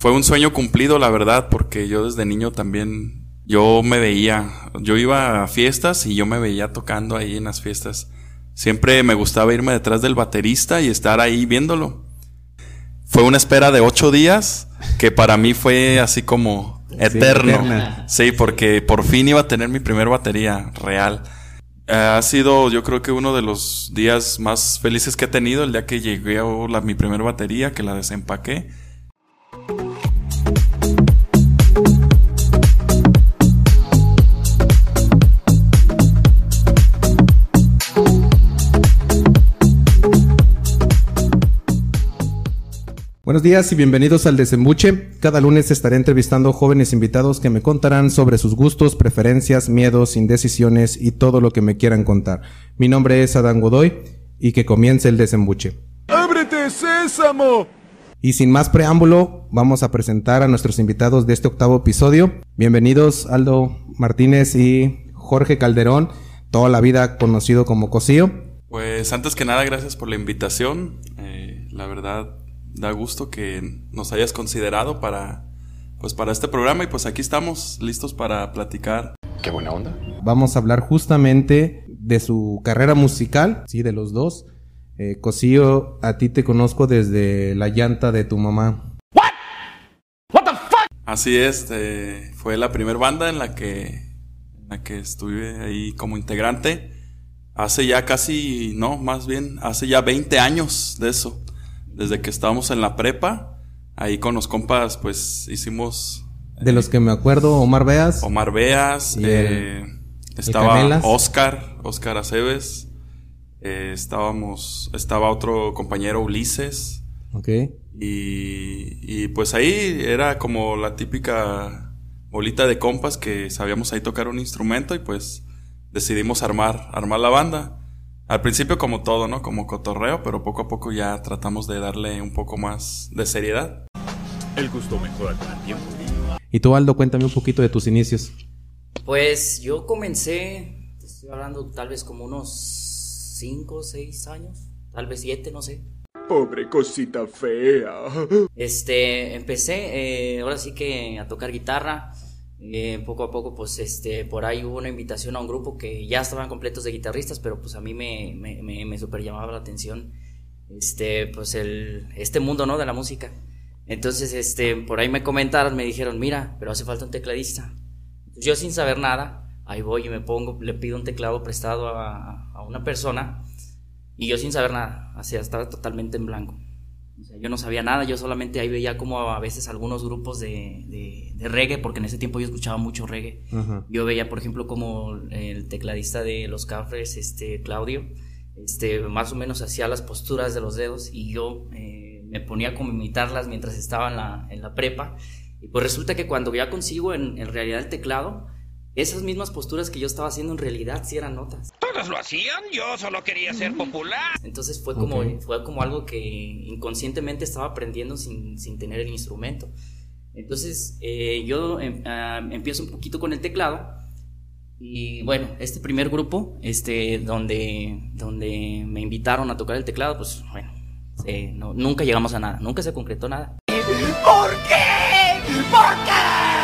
fue un sueño cumplido, la verdad, porque yo desde niño también, yo me veía, yo iba a fiestas y yo me veía tocando ahí en las fiestas. Siempre me gustaba irme detrás del baterista y estar ahí viéndolo. Fue una espera de ocho días que para mí fue así como eterno. Sí, porque por fin iba a tener mi primer batería real. Ha sido, yo creo que uno de los días más felices que he tenido, el día que llegué a la, mi primer batería, que la desempaqué Buenos días y bienvenidos al Desembuche. Cada lunes estaré entrevistando jóvenes invitados que me contarán sobre sus gustos, preferencias, miedos, indecisiones y todo lo que me quieran contar. Mi nombre es Adán Godoy y que comience el Desembuche. ¡Ábrete, sésamo! Y sin más preámbulo, vamos a presentar a nuestros invitados de este octavo episodio. Bienvenidos Aldo Martínez y Jorge Calderón, toda la vida conocido como Cosío. Pues antes que nada, gracias por la invitación. Eh, la verdad, da gusto que nos hayas considerado para, pues para este programa y pues aquí estamos listos para platicar. Qué buena onda. Vamos a hablar justamente de su carrera musical, sí, de los dos. Eh, Cosío, a ti te conozco desde la llanta de tu mamá. What? What the fuck? Así es, eh, fue la primera banda en la que en la que estuve ahí como integrante. Hace ya casi, no, más bien, hace ya 20 años de eso desde que estábamos en la prepa. Ahí con los compas, pues hicimos. De los que me acuerdo, Omar Beas. Omar Beas. Eh, estaba Oscar, Oscar Aceves. Eh, estábamos, estaba otro compañero Ulises. Ok. Y, y pues ahí era como la típica bolita de compas que sabíamos ahí tocar un instrumento y pues decidimos armar, armar la banda. Al principio como todo, ¿no? Como cotorreo, pero poco a poco ya tratamos de darle un poco más de seriedad. El gusto mejora con el tiempo. Y tú, Aldo, cuéntame un poquito de tus inicios. Pues yo comencé, estoy hablando tal vez como unos 5 o 6 años, tal vez 7, no sé. Pobre cosita fea. Este, empecé, eh, ahora sí que a tocar guitarra. Eh, poco a poco, pues, este, por ahí hubo una invitación a un grupo que ya estaban completos de guitarristas, pero pues a mí me, me, me, super llamaba la atención, este, pues el, este mundo, ¿no? De la música. Entonces, este, por ahí me comentaron, me dijeron, mira, pero hace falta un tecladista. Yo sin saber nada, ahí voy y me pongo, le pido un teclado prestado a, a una persona y yo sin saber nada, así estaba totalmente en blanco yo no sabía nada, yo solamente ahí veía como a veces algunos grupos de, de, reggae, porque en ese tiempo yo escuchaba mucho reggae. Yo veía, por ejemplo, como el tecladista de Los Cafres, este, Claudio, este, más o menos hacía las posturas de los dedos y yo eh, me ponía como imitarlas mientras estaba en la, en la prepa. Y pues resulta que cuando ya consigo en, en realidad el teclado, esas mismas posturas que yo estaba haciendo en realidad sí eran notas. Todos lo hacían, yo solo quería ser popular. Entonces fue como, fue como algo que inconscientemente estaba aprendiendo sin, sin tener el instrumento. Entonces eh, yo em, ah, empiezo un poquito con el teclado y bueno, este primer grupo, este, donde, donde me invitaron a tocar el teclado, pues bueno, nunca llegamos a nada, nunca se concretó nada. ¿Por qué? ¿Por qué?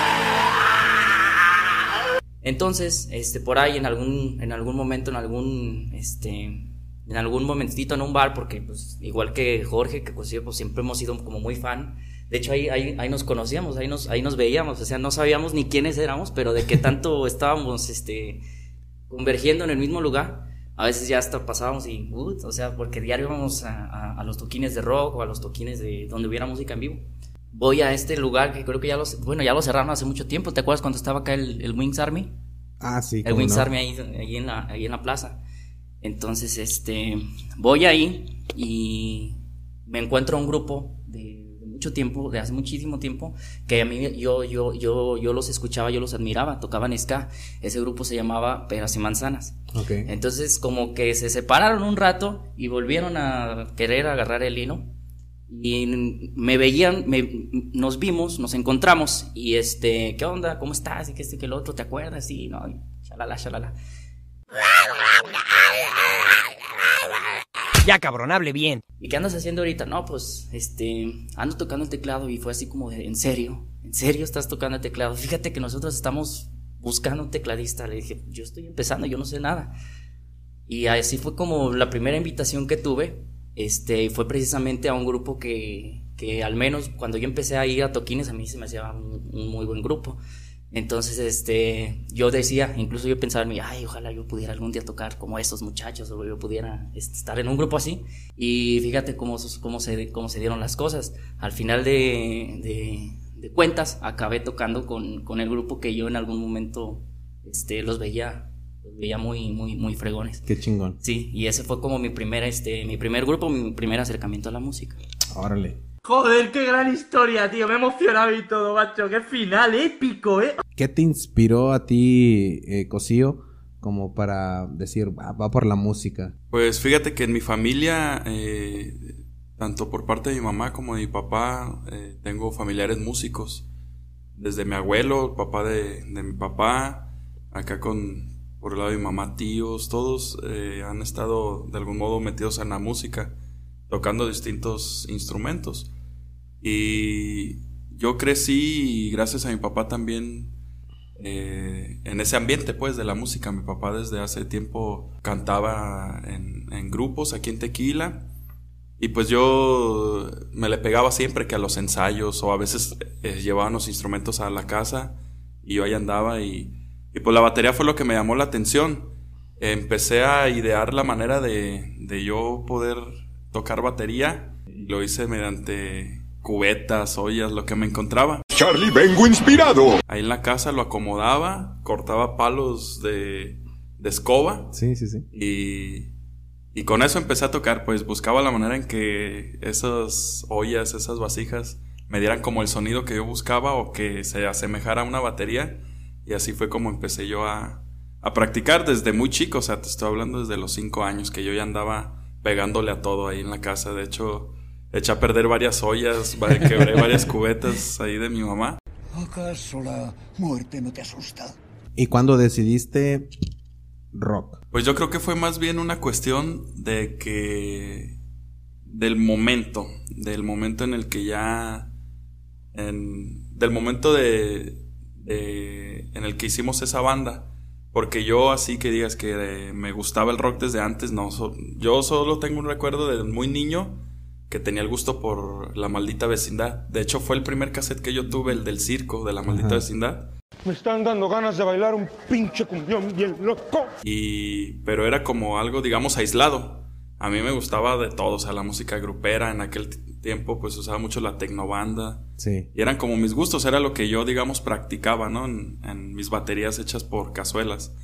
Entonces, este, por ahí en algún, en algún momento, en algún, este, en algún momentito en un bar, porque pues igual que Jorge, que pues, pues siempre hemos sido como muy fan. De hecho, ahí, ahí, ahí, nos conocíamos, ahí nos, ahí nos veíamos, o sea, no sabíamos ni quiénes éramos, pero de qué tanto estábamos, este, convergiendo en el mismo lugar. A veces ya hasta pasábamos y, o sea, porque diario íbamos a, a, los toquines de rock o a los toquines de donde hubiera música en vivo voy a este lugar que creo que ya lo, bueno, ya lo cerraron hace mucho tiempo. ¿Te acuerdas cuando estaba acá el, el Wings Army? Ah, sí. El Wings Army ahí, ahí, en la, ahí en la plaza. Entonces, este, voy ahí y me encuentro un grupo de, mucho tiempo, de hace muchísimo tiempo, que a mí yo, yo, yo, yo los escuchaba, yo los admiraba, tocaban ska. Ese grupo se llamaba Peras y Manzanas. Okay. Entonces, como que se separaron un rato y volvieron a querer agarrar el hilo y me veían, nos vimos, nos encontramos y este, ¿qué onda? ¿Cómo estás? Y que este que el otro, ¿te acuerdas? Y no, shalala, shalala. Ya, cabrón, hable bien. ¿Y qué andas haciendo ahorita? No, pues, este, ando tocando el teclado y fue así como de, ¿en serio? ¿En serio estás tocando el teclado? Fíjate que nosotros estamos buscando un tecladista. Le dije, yo estoy empezando, yo no sé nada. Y así fue como la primera invitación que tuve. Este, fue precisamente a un grupo que, al menos cuando yo empecé a ir a toquines a mí se me hacía un, muy buen grupo. Entonces, este, yo decía, incluso yo pensaba en mí, ay, ojalá yo pudiera algún día tocar como estos muchachos, o yo pudiera este, estar en un grupo así. Y fíjate cómo, cómo, se, cómo se dieron las cosas. Al final de, de, de cuentas, acabé tocando con, con, el grupo que yo en algún momento este, los veía, los veía muy, muy, muy fregones. Qué chingón. Sí, y ese fue como mi primer, este, mi primer grupo, mi primer acercamiento a la música. Órale. Joder, qué gran historia, tío. Me he emocionado y todo, macho. Qué final épico, ¿eh? ¿Qué te inspiró a ti, eh, Cosío, como para decir, va, va, por la música? Pues fíjate que en mi familia, eh, tanto por parte de mi mamá como de mi papá, eh, tengo familiares músicos. Desde mi abuelo, el papá de, de, mi papá, acá con, por el lado de mi mamá, tíos, todos eh, han estado de algún modo metidos en la música, tocando distintos instrumentos. Y yo crecí, gracias a mi papá también, eh, en ese ambiente pues de la música. Mi papá desde hace tiempo cantaba en, grupos aquí en Tequila. Y pues yo me le pegaba siempre que a los ensayos o a veces eh, llevaban los instrumentos a la casa y yo ahí andaba y, y pues la batería fue lo que me llamó la atención. empecé a idear la manera de, de yo poder tocar batería. Lo hice mediante cubetas, ollas, lo que me encontraba. Charlie, vengo inspirado. Ahí en la casa lo acomodaba, cortaba palos de, de escoba. Sí, sí, sí. Y, y, con eso empecé a tocar, pues buscaba la manera en que esas ollas, esas vasijas, me dieran como el sonido que yo buscaba o que se asemejara a una batería. Y así fue como empecé yo a, a practicar desde muy chico, o sea, te estoy hablando desde los cinco años que yo ya andaba pegándole a todo ahí en la casa. De hecho, eché a perder varias ollas, quebré varias cubetas ahí de mi mamá. ¿Acaso la muerte no te asusta? ¿Y cuándo decidiste rock? Pues yo creo que fue más bien una cuestión de que del momento, del momento en el que ya en, del momento de, de, en el que hicimos esa banda. Porque yo así que digas que me gustaba el rock desde antes, no, so, yo solo tengo un recuerdo de muy niño que tenía el gusto por la maldita vecindad. De hecho, fue el primer cassette que yo tuve, el del circo de la maldita Ajá. vecindad. Me están dando ganas de bailar un pinche cumbión bien loco. Y pero era como algo, digamos, aislado. A mí me gustaba de todo, o sea, la música grupera en aquel tiempo pues usaba mucho la tecnobanda. Sí. Y eran como mis gustos, era lo que yo, digamos, practicaba, ¿no? En, en mis baterías hechas por cazuelas.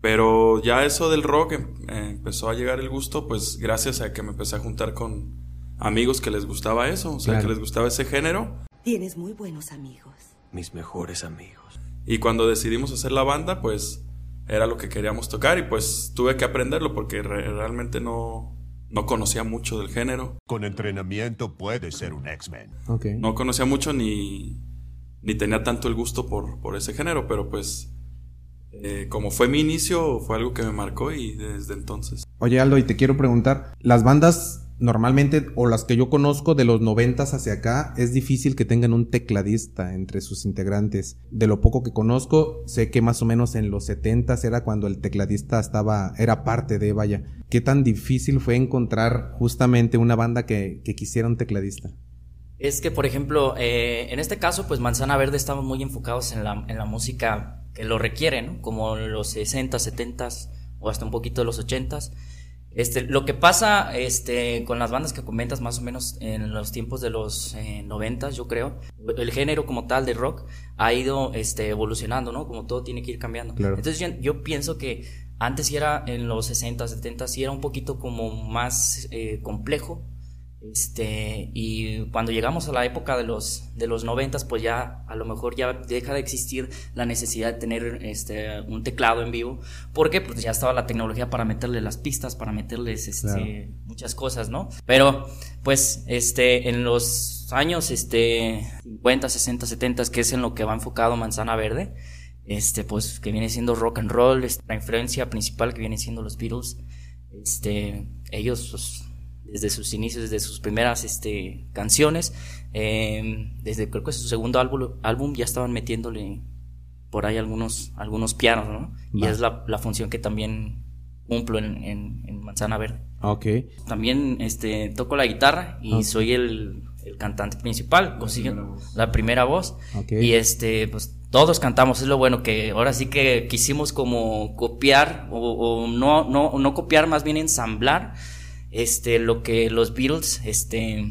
Pero ya eso del rock em, eh, empezó a llegar el gusto, pues gracias a que me empecé a juntar con amigos que les gustaba eso, o sea, claro. que les gustaba ese género. Tienes muy buenos amigos. Mis mejores amigos. Y cuando decidimos hacer la banda, pues era lo que queríamos tocar y pues tuve que aprenderlo porque re realmente no, no conocía mucho del género. Con entrenamiento puedes ser un X-Men. Okay. No conocía mucho ni, ni tenía tanto el gusto por, por ese género, pero pues eh, como fue mi inicio, fue algo que me marcó y desde entonces. Oye Aldo, y te quiero preguntar, las bandas normalmente, o las que yo conozco de los noventas hacia acá, es difícil que tengan un tecladista entre sus integrantes. De lo poco que conozco, sé que más o menos en los setentas era cuando el tecladista estaba, era parte de, vaya. ¿Qué tan difícil fue encontrar justamente una banda que, que quisiera un tecladista? Es que, por ejemplo, eh, en este caso, pues Manzana Verde estamos muy enfocados en la, en la música que lo requiere, ¿no? Como los 60, 70 o hasta un poquito de los 80 este, lo que pasa este, con las bandas que comentas más o menos en los tiempos de los eh, 90, yo creo, el género como tal de rock ha ido este, evolucionando, ¿no? Como todo tiene que ir cambiando. Claro. Entonces yo, yo, pienso que antes sí era en los 60, 70, sí era un poquito como más eh, complejo. Este, y cuando llegamos a la época de los, de los 90, pues ya a lo mejor ya deja de existir la necesidad de tener este, un teclado en vivo, porque pues ya estaba la tecnología para meterle las pistas, para meterles este, claro. muchas cosas, ¿no? Pero pues este, en los años este, 50, 60, 70, que es en lo que va enfocado Manzana Verde, este, pues que viene siendo rock and roll, la influencia principal que viene siendo los Beatles, este, ellos pues, desde sus inicios, desde sus primeras este, canciones, eh, desde creo que su segundo álbum, álbum ya estaban metiéndole por ahí algunos, algunos pianos, ¿no? Y es la, la función que también cumplo en, en- en Manzana Verde. Ok. También este, toco la guitarra y soy el, el cantante principal, consigo la primera voz. Ok. Y este, pues todos cantamos, es lo bueno que ahora sí que quisimos como copiar o, o no, no, no copiar, más bien ensamblar este, lo que los Beatles este,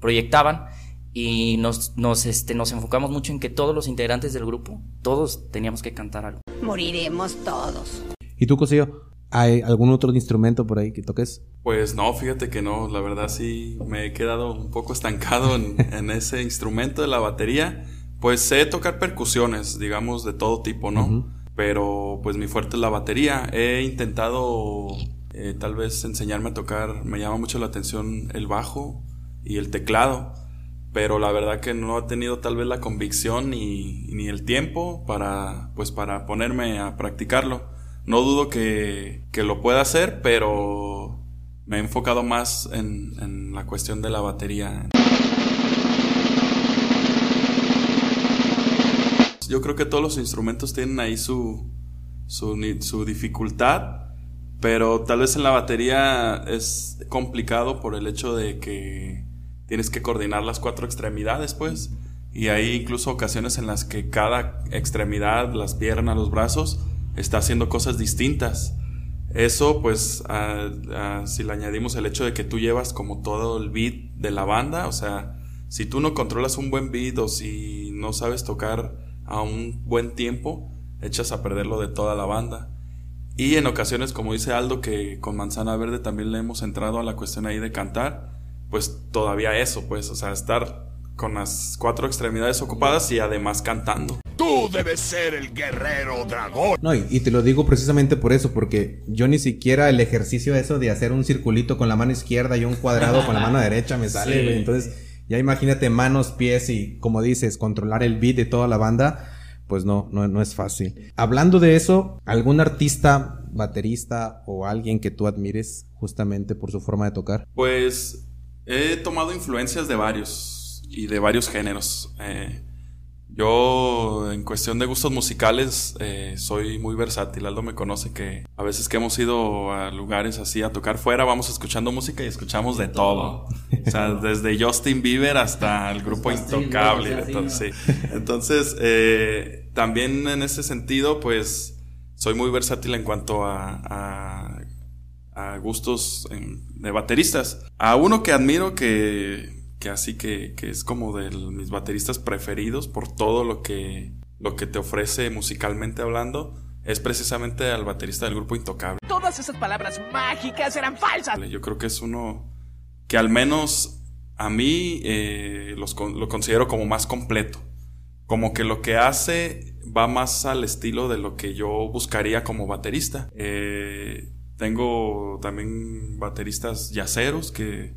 proyectaban y nos, nos, este, nos enfocamos mucho en que todos los integrantes del grupo, todos teníamos que cantar algo. Moriremos todos. ¿Y tú, Cosillo? ¿Hay algún otro instrumento por ahí que toques? Pues no, fíjate que no, la verdad sí me he quedado un poco estancado en, en ese instrumento de la batería. Pues sé tocar percusiones, digamos, de todo tipo, ¿no? Pero pues mi fuerte es la batería. He intentado eh, tal vez enseñarme a tocar, me llama mucho la atención el bajo y el teclado. Pero la verdad que no he tenido tal vez la convicción ni, ni el tiempo para, pues para ponerme a practicarlo. No dudo que, que lo pueda hacer, pero me he enfocado más en, en la cuestión de la batería. Yo creo que todos los instrumentos tienen ahí su, su, su dificultad, pero tal vez en la batería es complicado por el hecho de que tienes que coordinar las cuatro extremidades, pues. Y hay incluso ocasiones en las que cada extremidad, las piernas, los brazos, está haciendo cosas distintas. Eso, pues, si le añadimos el hecho de que tú llevas como todo el beat de la banda, o sea, si tú no controlas un buen beat o si no sabes tocar a un buen tiempo, echas a perderlo de toda la banda. Y en ocasiones, como dice Aldo, que con Manzana Verde también le hemos entrado a la cuestión ahí de cantar, pues todavía eso, pues, o sea, estar con las cuatro extremidades ocupadas y además cantando. Tú debes ser el guerrero dragón. No, y, y te lo digo precisamente por eso, porque yo ni siquiera el ejercicio eso de hacer un circulito con la mano izquierda y un cuadrado con la mano derecha me sale, Sí. güey. Entonces, ya imagínate manos, pies y, como dices, controlar el beat de toda la banda, pues no, no, es fácil. Hablando de eso, ¿algún artista, baterista o alguien que tú admires justamente por su forma de tocar? Pues he tomado influencias de varios y de varios géneros. Eh, yo, en cuestión de gustos musicales, eh, soy muy versátil. Aldo me conoce que a veces que hemos ido a lugares así a tocar fuera, vamos escuchando música y escuchamos de todo. O sea, desde Justin Bieber hasta el grupo Intocable. todo, sí. Entonces, eh, también en ese sentido, pues soy muy versátil en cuanto a, a a gustos en- de bateristas. A uno que admiro que, que así que, que es como de mis bateristas preferidos por todo lo que, lo que te ofrece musicalmente hablando, es precisamente al baterista del grupo Intocable. Todas esas palabras mágicas eran falsas. Yo creo que es uno que al menos a mí eh, los lo considero como más completo. Como que lo que hace va más al estilo de lo que yo buscaría como baterista. Eh, tengo también bateristas yaceros que,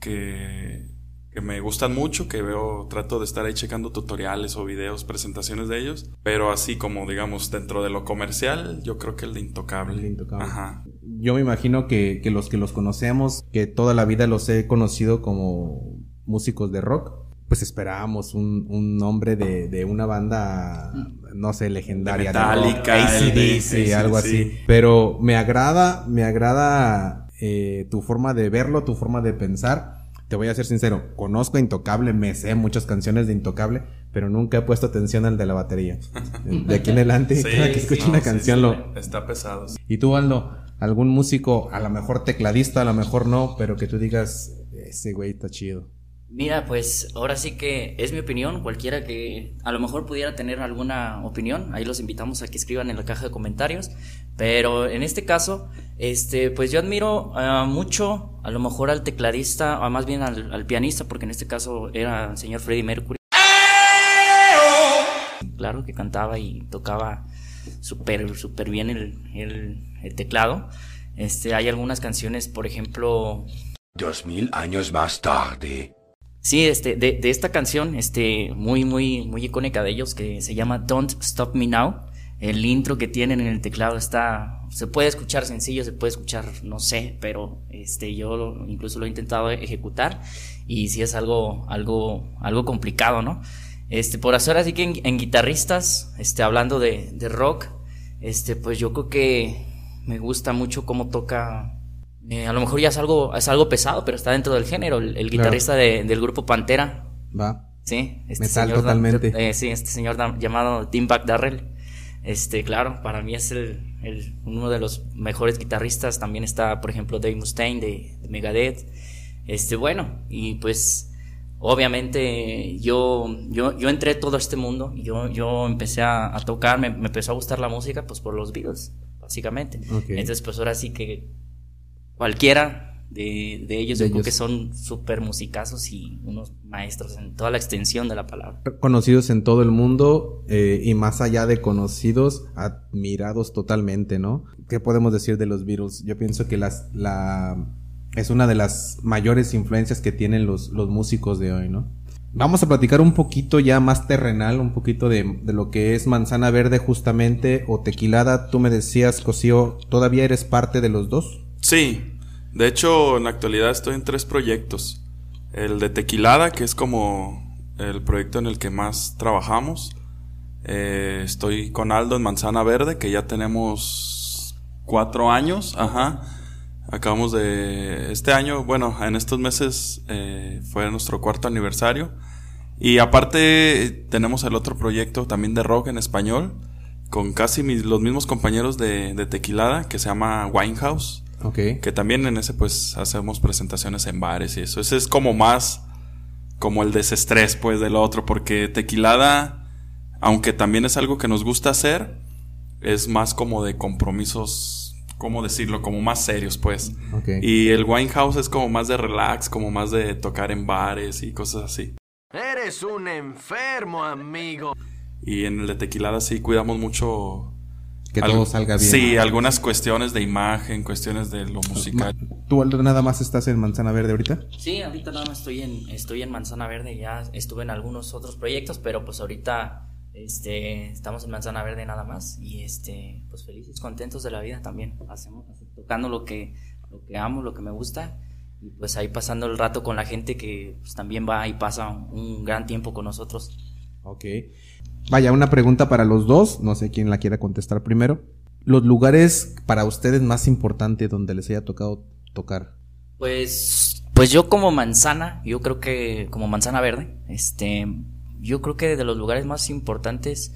que, que me gustan mucho, que veo, trato de estar ahí checando tutoriales o videos, presentaciones de ellos. Pero así como, digamos, dentro de lo comercial, yo creo que el de Intocable. El Intocable. Ajá. Yo me imagino que, que los que los conocemos, que toda la vida los he conocido como músicos de rock, pues esperábamos un, un nombre de, de una banda, no sé, legendaria. De Metallica, de- AC/DC, algo sí. así. Pero me agrada, me agrada eh, tu forma de verlo, tu forma de pensar. Te voy a ser sincero, conozco a Intocable, me sé muchas canciones de Intocable, pero nunca he puesto atención al de la batería. De aquí en adelante, Sí, cada que escucho no, una canción sí, lo, Está pesado. sí. ¿Y tú, Aldo? ¿Algún músico, a lo mejor tecladista, a lo mejor no, pero que tú digas, ese güey está chido? Mira, pues ahora sí que es mi opinión. Cualquiera que a lo mejor pudiera tener alguna opinión, ahí los invitamos a que escriban en la caja de comentarios. Pero en este caso, este, pues yo admiro ah, mucho, a lo mejor al tecladista, o más bien al, al pianista, porque en este caso era el señor Freddie Mercury. Claro que cantaba y tocaba súper, súper bien el, el, el teclado. Este, hay algunas canciones, por ejemplo, Dos mil años más tarde. Sí, este, de, de esta canción, este, muy, muy, muy icónica de ellos, que se llama Don't Stop Me Now. el intro que tienen en el teclado está, se puede escuchar sencillo, se puede escuchar, no sé, pero este, yo incluso lo he intentado ejecutar y sí es algo, algo, algo complicado, ¿no? Este, por hacer así que en, en guitarristas, este, hablando de, de rock, este, pues yo creo que me gusta mucho cómo toca, eh, a lo mejor ya es algo, es algo pesado, pero está dentro del género, el, el Claro. guitarrista de- del grupo Pantera, Va. Sí, este Metal señor totalmente. eh, sí, este señor llamado Tim Buck Darrell. Este, claro, para mí es el, el- uno de los mejores guitarristas. También está, por ejemplo, Dave Mustaine de, de Megadeth. Este, bueno, y pues obviamente yo, yo, yo entré todo este mundo. Yo, yo empecé a, a tocar, me, me empezó a gustar la música pues por los Beatles, básicamente. Ok. Entonces, pues ahora sí que cualquiera de, de ellos, De yo creo que son súper musicazos y unos maestros en toda la extensión de la palabra. Conocidos en todo el mundo eh, y más allá de conocidos, admirados totalmente, ¿no? ¿Qué podemos decir de los Beatles? Yo pienso que las, la, es una de las mayores influencias que tienen los, los músicos de hoy, ¿no? Vamos a platicar un poquito ya más terrenal, un poquito de, de lo que es manzana verde justamente o tequilada. Tú me decías, Cosío, ¿todavía eres parte de los dos? Sí, de hecho en la actualidad estoy en tres proyectos. El de Tequilada, que es como el proyecto en el que más trabajamos. Eh, estoy con Aldo en Manzana Verde, que ya tenemos cuatro años. Ajá. Acabamos de... Este año, bueno, en estos meses eh, fue nuestro cuarto aniversario. Y aparte tenemos el otro proyecto también de rock en español, con casi mis- los mismos compañeros de Tequilada, que se llama Winehouse. Ok. Que también en ese pues hacemos presentaciones en bares y eso. Ese es como más como el desestrés pues del otro porque tequilada, aunque también es algo que nos gusta hacer, es más como de compromisos, ¿cómo decirlo? Como más serios pues. Y el Winehouse es como más de relax, como más de tocar en bares y cosas así. Eres un enfermo, amigo. Y en el de tequilada sí cuidamos mucho... Que todo salga bien. Sí, algunas cuestiones de imagen, cuestiones de lo musical. ¿Tú Aldo, nada más estás en manzana verde ahorita? Sí, ahorita nada más estoy en, estoy en Manzana Verde, ya estuve en algunos otros proyectos, pero pues ahorita este, estamos en Manzana Verde nada más y este, pues felices, contentos de la vida también, hacemos, tocando lo que, lo que amo, lo que me gusta y pues ahí pasando el rato con la gente que pues, también va y pasa un gran tiempo con nosotros. Ok. Vaya, una pregunta para los dos, no sé quién la quiera contestar primero. Los lugares para ustedes más importantes donde les haya tocado tocar. Pues, pues yo como manzana, yo creo que como manzana verde, este, yo creo que de los lugares más importantes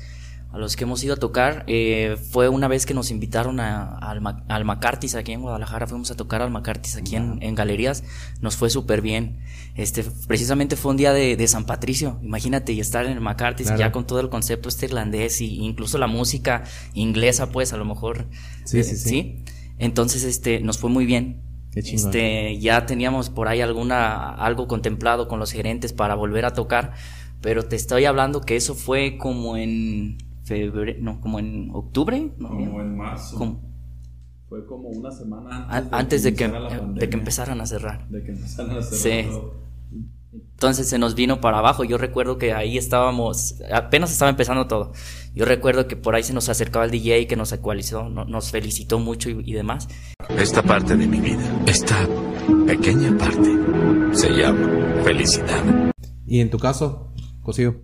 a los que hemos ido a tocar eh, fue una vez que nos invitaron a, al, Ma- al Macartis aquí en Guadalajara, fuimos a tocar al Macartis aquí en, en galerías, nos fue súper bien. Este, precisamente fue un día de, de San Patricio, imagínate y estar en el Macartis Claro. ya con todo el concepto este irlandés y incluso la música inglesa, pues a lo mejor, Sí, eh, sí, sí. Entonces, este, nos fue muy bien. Qué. Este, ya teníamos por ahí alguna, algo contemplado con los gerentes para volver a tocar, pero te estoy hablando que eso fue como en febrero, no, como en octubre, ¿no? en marzo. Como- Fue como una semana a- antes de que, de que empezaran a cerrar. De que empezaran a Sí. Entonces se nos vino para abajo. Yo recuerdo que ahí estábamos, apenas estaba empezando todo. Yo recuerdo que por ahí se nos acercaba el DJ que nos ecualizó, no- nos felicitó mucho y, y demás. Esta parte de mi vida, esta pequeña parte, se llama felicidad. ¿Y en tu caso, Cosío?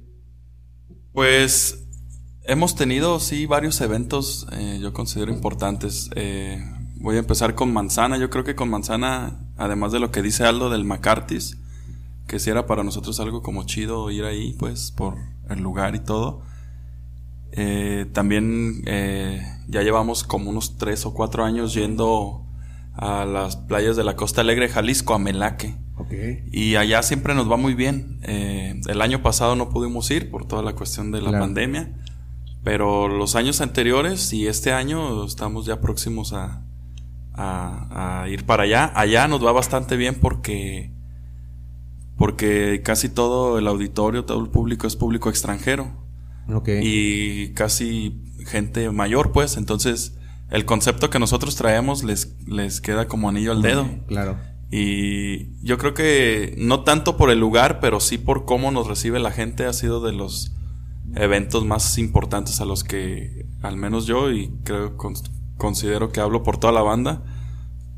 Pues hemos tenido, sí, varios eventos, eh, yo considero importantes. Eh, voy a empezar con Manzana. Yo creo que con Manzana, además de lo que dice Aldo del McCarthy's, que si era para nosotros algo como chido ir ahí, pues, por el lugar y todo. Eh, también eh, ya llevamos como unos tres o cuatro años yendo a las playas de la Costa Alegre, Jalisco, a Melaque. Ok. Y allá siempre nos va muy bien. Eh, el año pasado no pudimos ir por toda la cuestión de la Claro. pandemia. Pero los años anteriores y este año estamos ya próximos a, a, a ir para allá. Allá nos va bastante bien porque, porque casi todo el auditorio, todo el público es público extranjero. Y casi gente mayor, pues. Entonces, el concepto que nosotros traemos les, les queda como anillo al dedo. Claro. Y yo creo que no tanto por el lugar, pero sí por cómo nos recibe la gente ha sido de los eventos más importantes a los que al menos yo y creo considero que hablo por toda la banda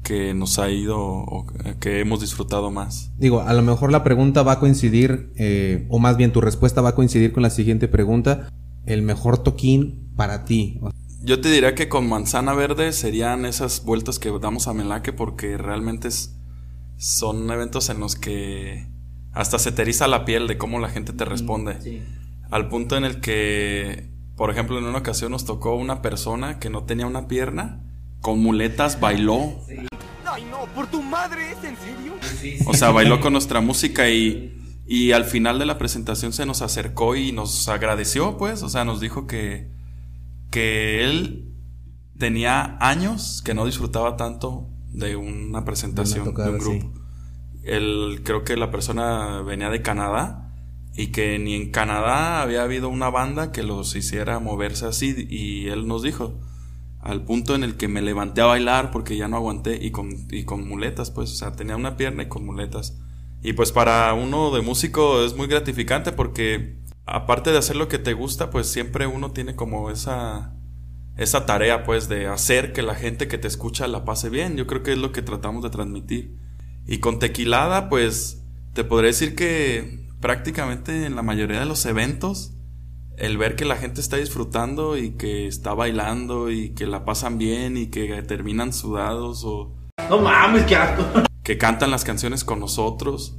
que nos ha ido o que hemos disfrutado más. Digo, a lo mejor la pregunta va a coincidir, eh, o más bien tu respuesta va a coincidir con la siguiente pregunta. El mejor toquín para ti. Yo te diría que con manzana verde serían esas vueltas que damos a Melaque porque realmente son eventos en los que hasta se te eriza la piel de cómo la gente te responde. Al punto en el que, por ejemplo, en una ocasión nos tocó una persona que no tenía una pierna, con muletas bailó. Ay, no, por tu madre, ¿es en serio? O sea, bailó con nuestra música y, y al final de la presentación se nos acercó y nos agradeció, pues, o sea, nos dijo que, que él tenía años que no disfrutaba tanto de una presentación de, un grupo. Él, creo que la persona venía de Canadá y que ni en Canadá había habido una banda que los hiciera moverse así y él nos dijo, al punto en el que me levanté a bailar porque ya no aguanté y con, y con muletas, pues, o sea, tenía una pierna y con muletas. Y pues para uno de músico es muy gratificante porque aparte de hacer lo que te gusta, pues siempre uno tiene como esa esa tarea pues de hacer que la gente que te escucha la pase bien. Yo creo que es lo que tratamos de transmitir. Y con Tequilada, pues te podré decir que prácticamente en la mayoría de los eventos el ver que la gente está disfrutando y que está bailando y que la pasan bien y que terminan sudados o... No mames, qué asco. Que cantan las canciones con nosotros.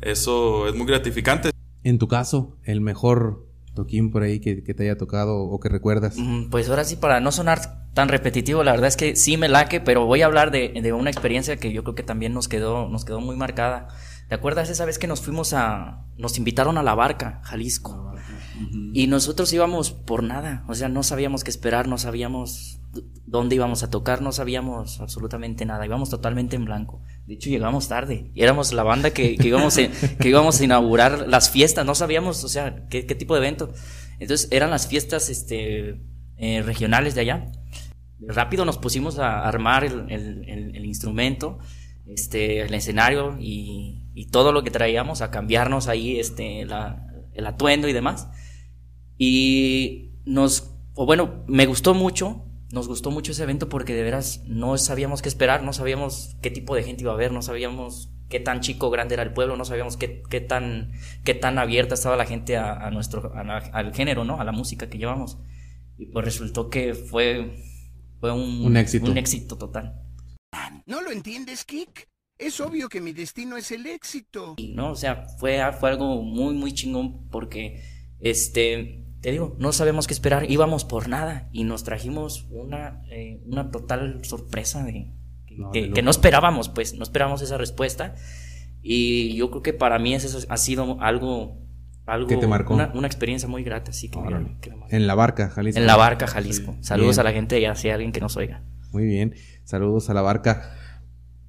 Eso es muy gratificante. En tu caso, el mejor toquín por ahí que, te haya tocado o que recuerdas. Mm, pues ahora sí, para no sonar tan repetitivo, la verdad es que sí me laque, pero voy a hablar de, de una experiencia que yo creo que también nos quedó, nos quedó muy marcada. ¿Te acuerdas esa vez que nos fuimos a... nos invitaron a la barca, Jalisco? Y nosotros íbamos por nada, o sea, no sabíamos qué esperar, no sabíamos dónde íbamos a tocar, no sabíamos absolutamente nada, íbamos totalmente en blanco. De hecho, llegamos tarde, y éramos la banda que, íbamos, a, que íbamos a inaugurar las fiestas, no sabíamos, o sea, qué, tipo de evento. Entonces, eran las fiestas este, eh, regionales de allá. Rápido nos pusimos a armar el, el instrumento, este, el escenario y y todo lo que traíamos a cambiarnos ahí este, el atuendo y demás. Y nos, o bueno, me gustó mucho, nos gustó mucho ese evento porque de veras no sabíamos qué esperar, no sabíamos qué tipo de gente iba a haber, no sabíamos qué tan chico o grande era el pueblo, no sabíamos qué, qué, tan, qué tan abierta estaba la gente a, nuestro, al género, ¿no? A la música que llevamos. Y pues resultó que fue, fue un, un éxito. Un éxito total. ¿No lo entiendes, Kik? Es obvio que mi destino es el éxito. No, o sea, fue, fue algo muy, muy chingón porque, este, te digo, no sabemos qué esperar, íbamos por nada y nos trajimos una, eh, una total sorpresa de, que, no, esperábamos, pues, no esperábamos esa respuesta. Y yo creo que para mí eso ha sido algo algo, que te marcó. Una, experiencia muy grata, sí. Que, en la barca, Jalisco. En la barca, Jalisco. Saludos a la gente y si hay alguien que nos oiga. Muy bien, saludos a la barca.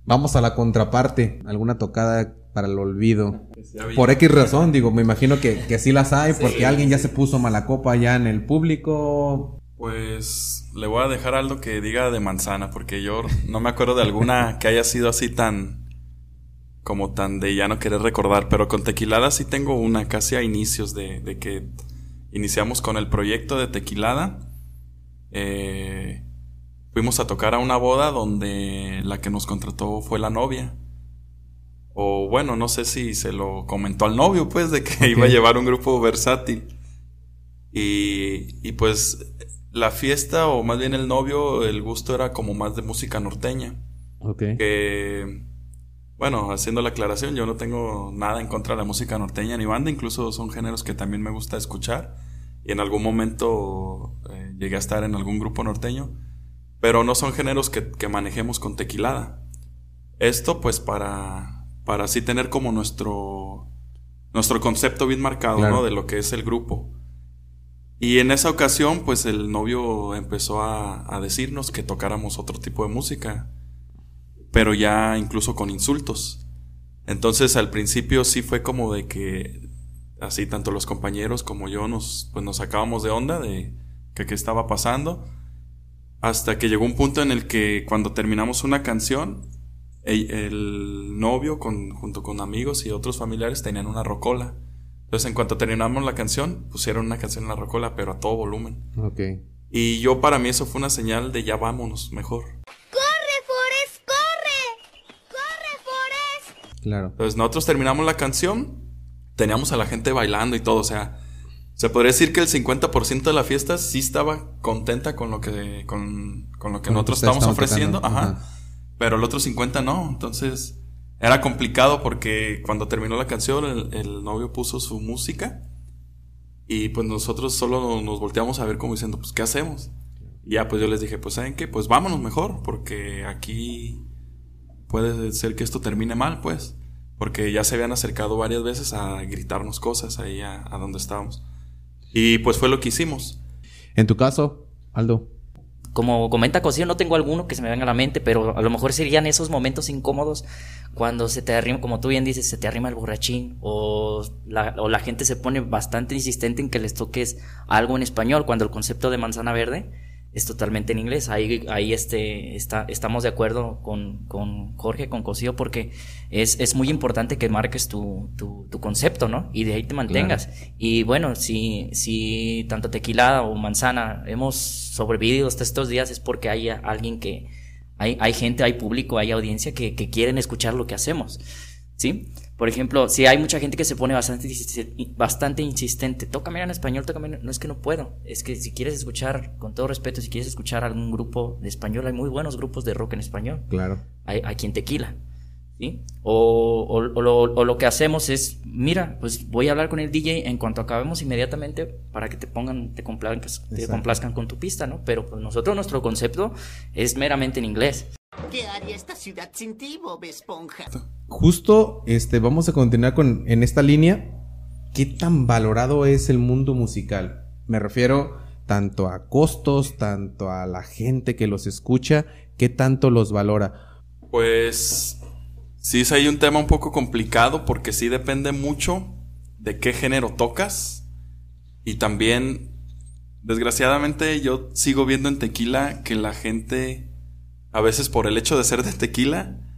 Vamos a la contraparte, alguna tocada para el olvido. Por X razón, digo, me imagino que, que sí las hay, porque alguien ya se puso mala copa ya en el público. Pues le voy a dejar algo que diga de manzana, porque yo no me acuerdo de alguna que haya sido así tan. como tan de ya no querer recordar, pero con Tequilada sí tengo una, casi a inicios de, de que iniciamos con el proyecto de Tequilada. Eh, fuimos a tocar a una boda donde la que nos contrató fue la novia. O bueno, no sé si se lo comentó al novio, pues, de que iba a llevar un grupo versátil. Y, y pues la fiesta, o más bien el novio, el gusto era como más de música norteña. Ok. Que, bueno, haciendo la aclaración, yo no tengo nada en contra de la música norteña ni banda, incluso son géneros que también me gusta escuchar. Y en algún momento eh, llegué a estar en algún grupo norteño pero no son géneros que, manejemos con tequilada. Esto pues para, para así tener como nuestro, nuestro concepto bien marcado, ¿no? De lo que es el grupo. Y en esa ocasión pues el novio empezó a, a decirnos que tocáramos otro tipo de música, pero ya incluso con insultos. Entonces al principio sí fue como de que así tanto los compañeros como yo nos pues nos sacábamos de onda de que qué estaba pasando hasta que llegó un punto en el que cuando terminamos una canción, el, novio con, junto con amigos y otros familiares tenían una rocola Entonces, en cuanto terminamos la canción, pusieron una canción en la rocola, pero a todo volumen. Ok. Y yo, para mí, eso fue una señal de ya vámonos, mejor. ¡Corre, Forrest, corre! ¡Corre, Forrest! Claro. Entonces, nosotros terminamos la canción, teníamos a la gente bailando y todo, o sea, se podría decir que el 50% de la fiesta sí estaba contenta con lo que, con, con lo que Con nosotros estábamos ofreciendo, ajá. ajá. Pero el otro 50 no, entonces era complicado porque cuando terminó la canción el, el novio puso su música y pues nosotros solo nos volteamos a ver como diciendo, pues ¿qué hacemos? Y ya pues yo les dije, pues ¿saben qué? Pues vámonos mejor porque aquí puede ser que esto termine mal, pues. Porque ya se habían acercado varias veces a gritarnos cosas ahí a, a donde estábamos. Y pues fue lo que hicimos. En tu caso, Aldo. Como comenta Cosío, no tengo alguno que se me venga a la mente, pero a lo mejor serían esos momentos incómodos cuando se te arrima, como tú bien dices, se te arrima el borrachín o la, o la gente se pone bastante insistente en que les toques algo en español cuando el concepto de manzana verde es totalmente en inglés. Ahí, ahí este, está, estamos de acuerdo con, con Jorge, con Cosío, porque es, es muy importante que marques tu, tu, tu concepto, ¿no? Y de ahí te mantengas. Y bueno, si, si tanto tequila o manzana hemos sobrevivido hasta estos días es porque hay alguien que, hay, hay gente, hay público, hay audiencia que, que quieren escuchar lo que hacemos, ¿sí? Por ejemplo, si hay mucha gente que se pone bastante, insistente- bastante insistente, tócame en español, tócame, en-". no es que no puedo, es que si quieres escuchar, con todo respeto, si quieres escuchar algún grupo de español, hay muy buenos grupos de rock en español, Claro. hay, aquí en Tequila, ¿sí? O, o- o lo, o lo que hacemos es, mira, pues voy a hablar con el DJ en cuanto acabemos inmediatamente para que te pongan, te complazcan, te Exacto. complazcan con tu pista, ¿no? Pero pues nosotros, nuestro concepto es meramente en inglés. ¿Qué haría esta ciudad sin ti, Bob Esponja? Justo, este, vamos a continuar con, en esta línea. ¿Qué tan valorado es el mundo musical? Me refiero tanto a costos, tanto a la gente que los escucha, ¿qué tanto los valora? Pues sí, es ahí un tema un poco complicado porque sí depende mucho de qué género tocas. Y también, desgraciadamente, yo sigo viendo en tequila que la gente, a veces por el hecho de ser de tequila,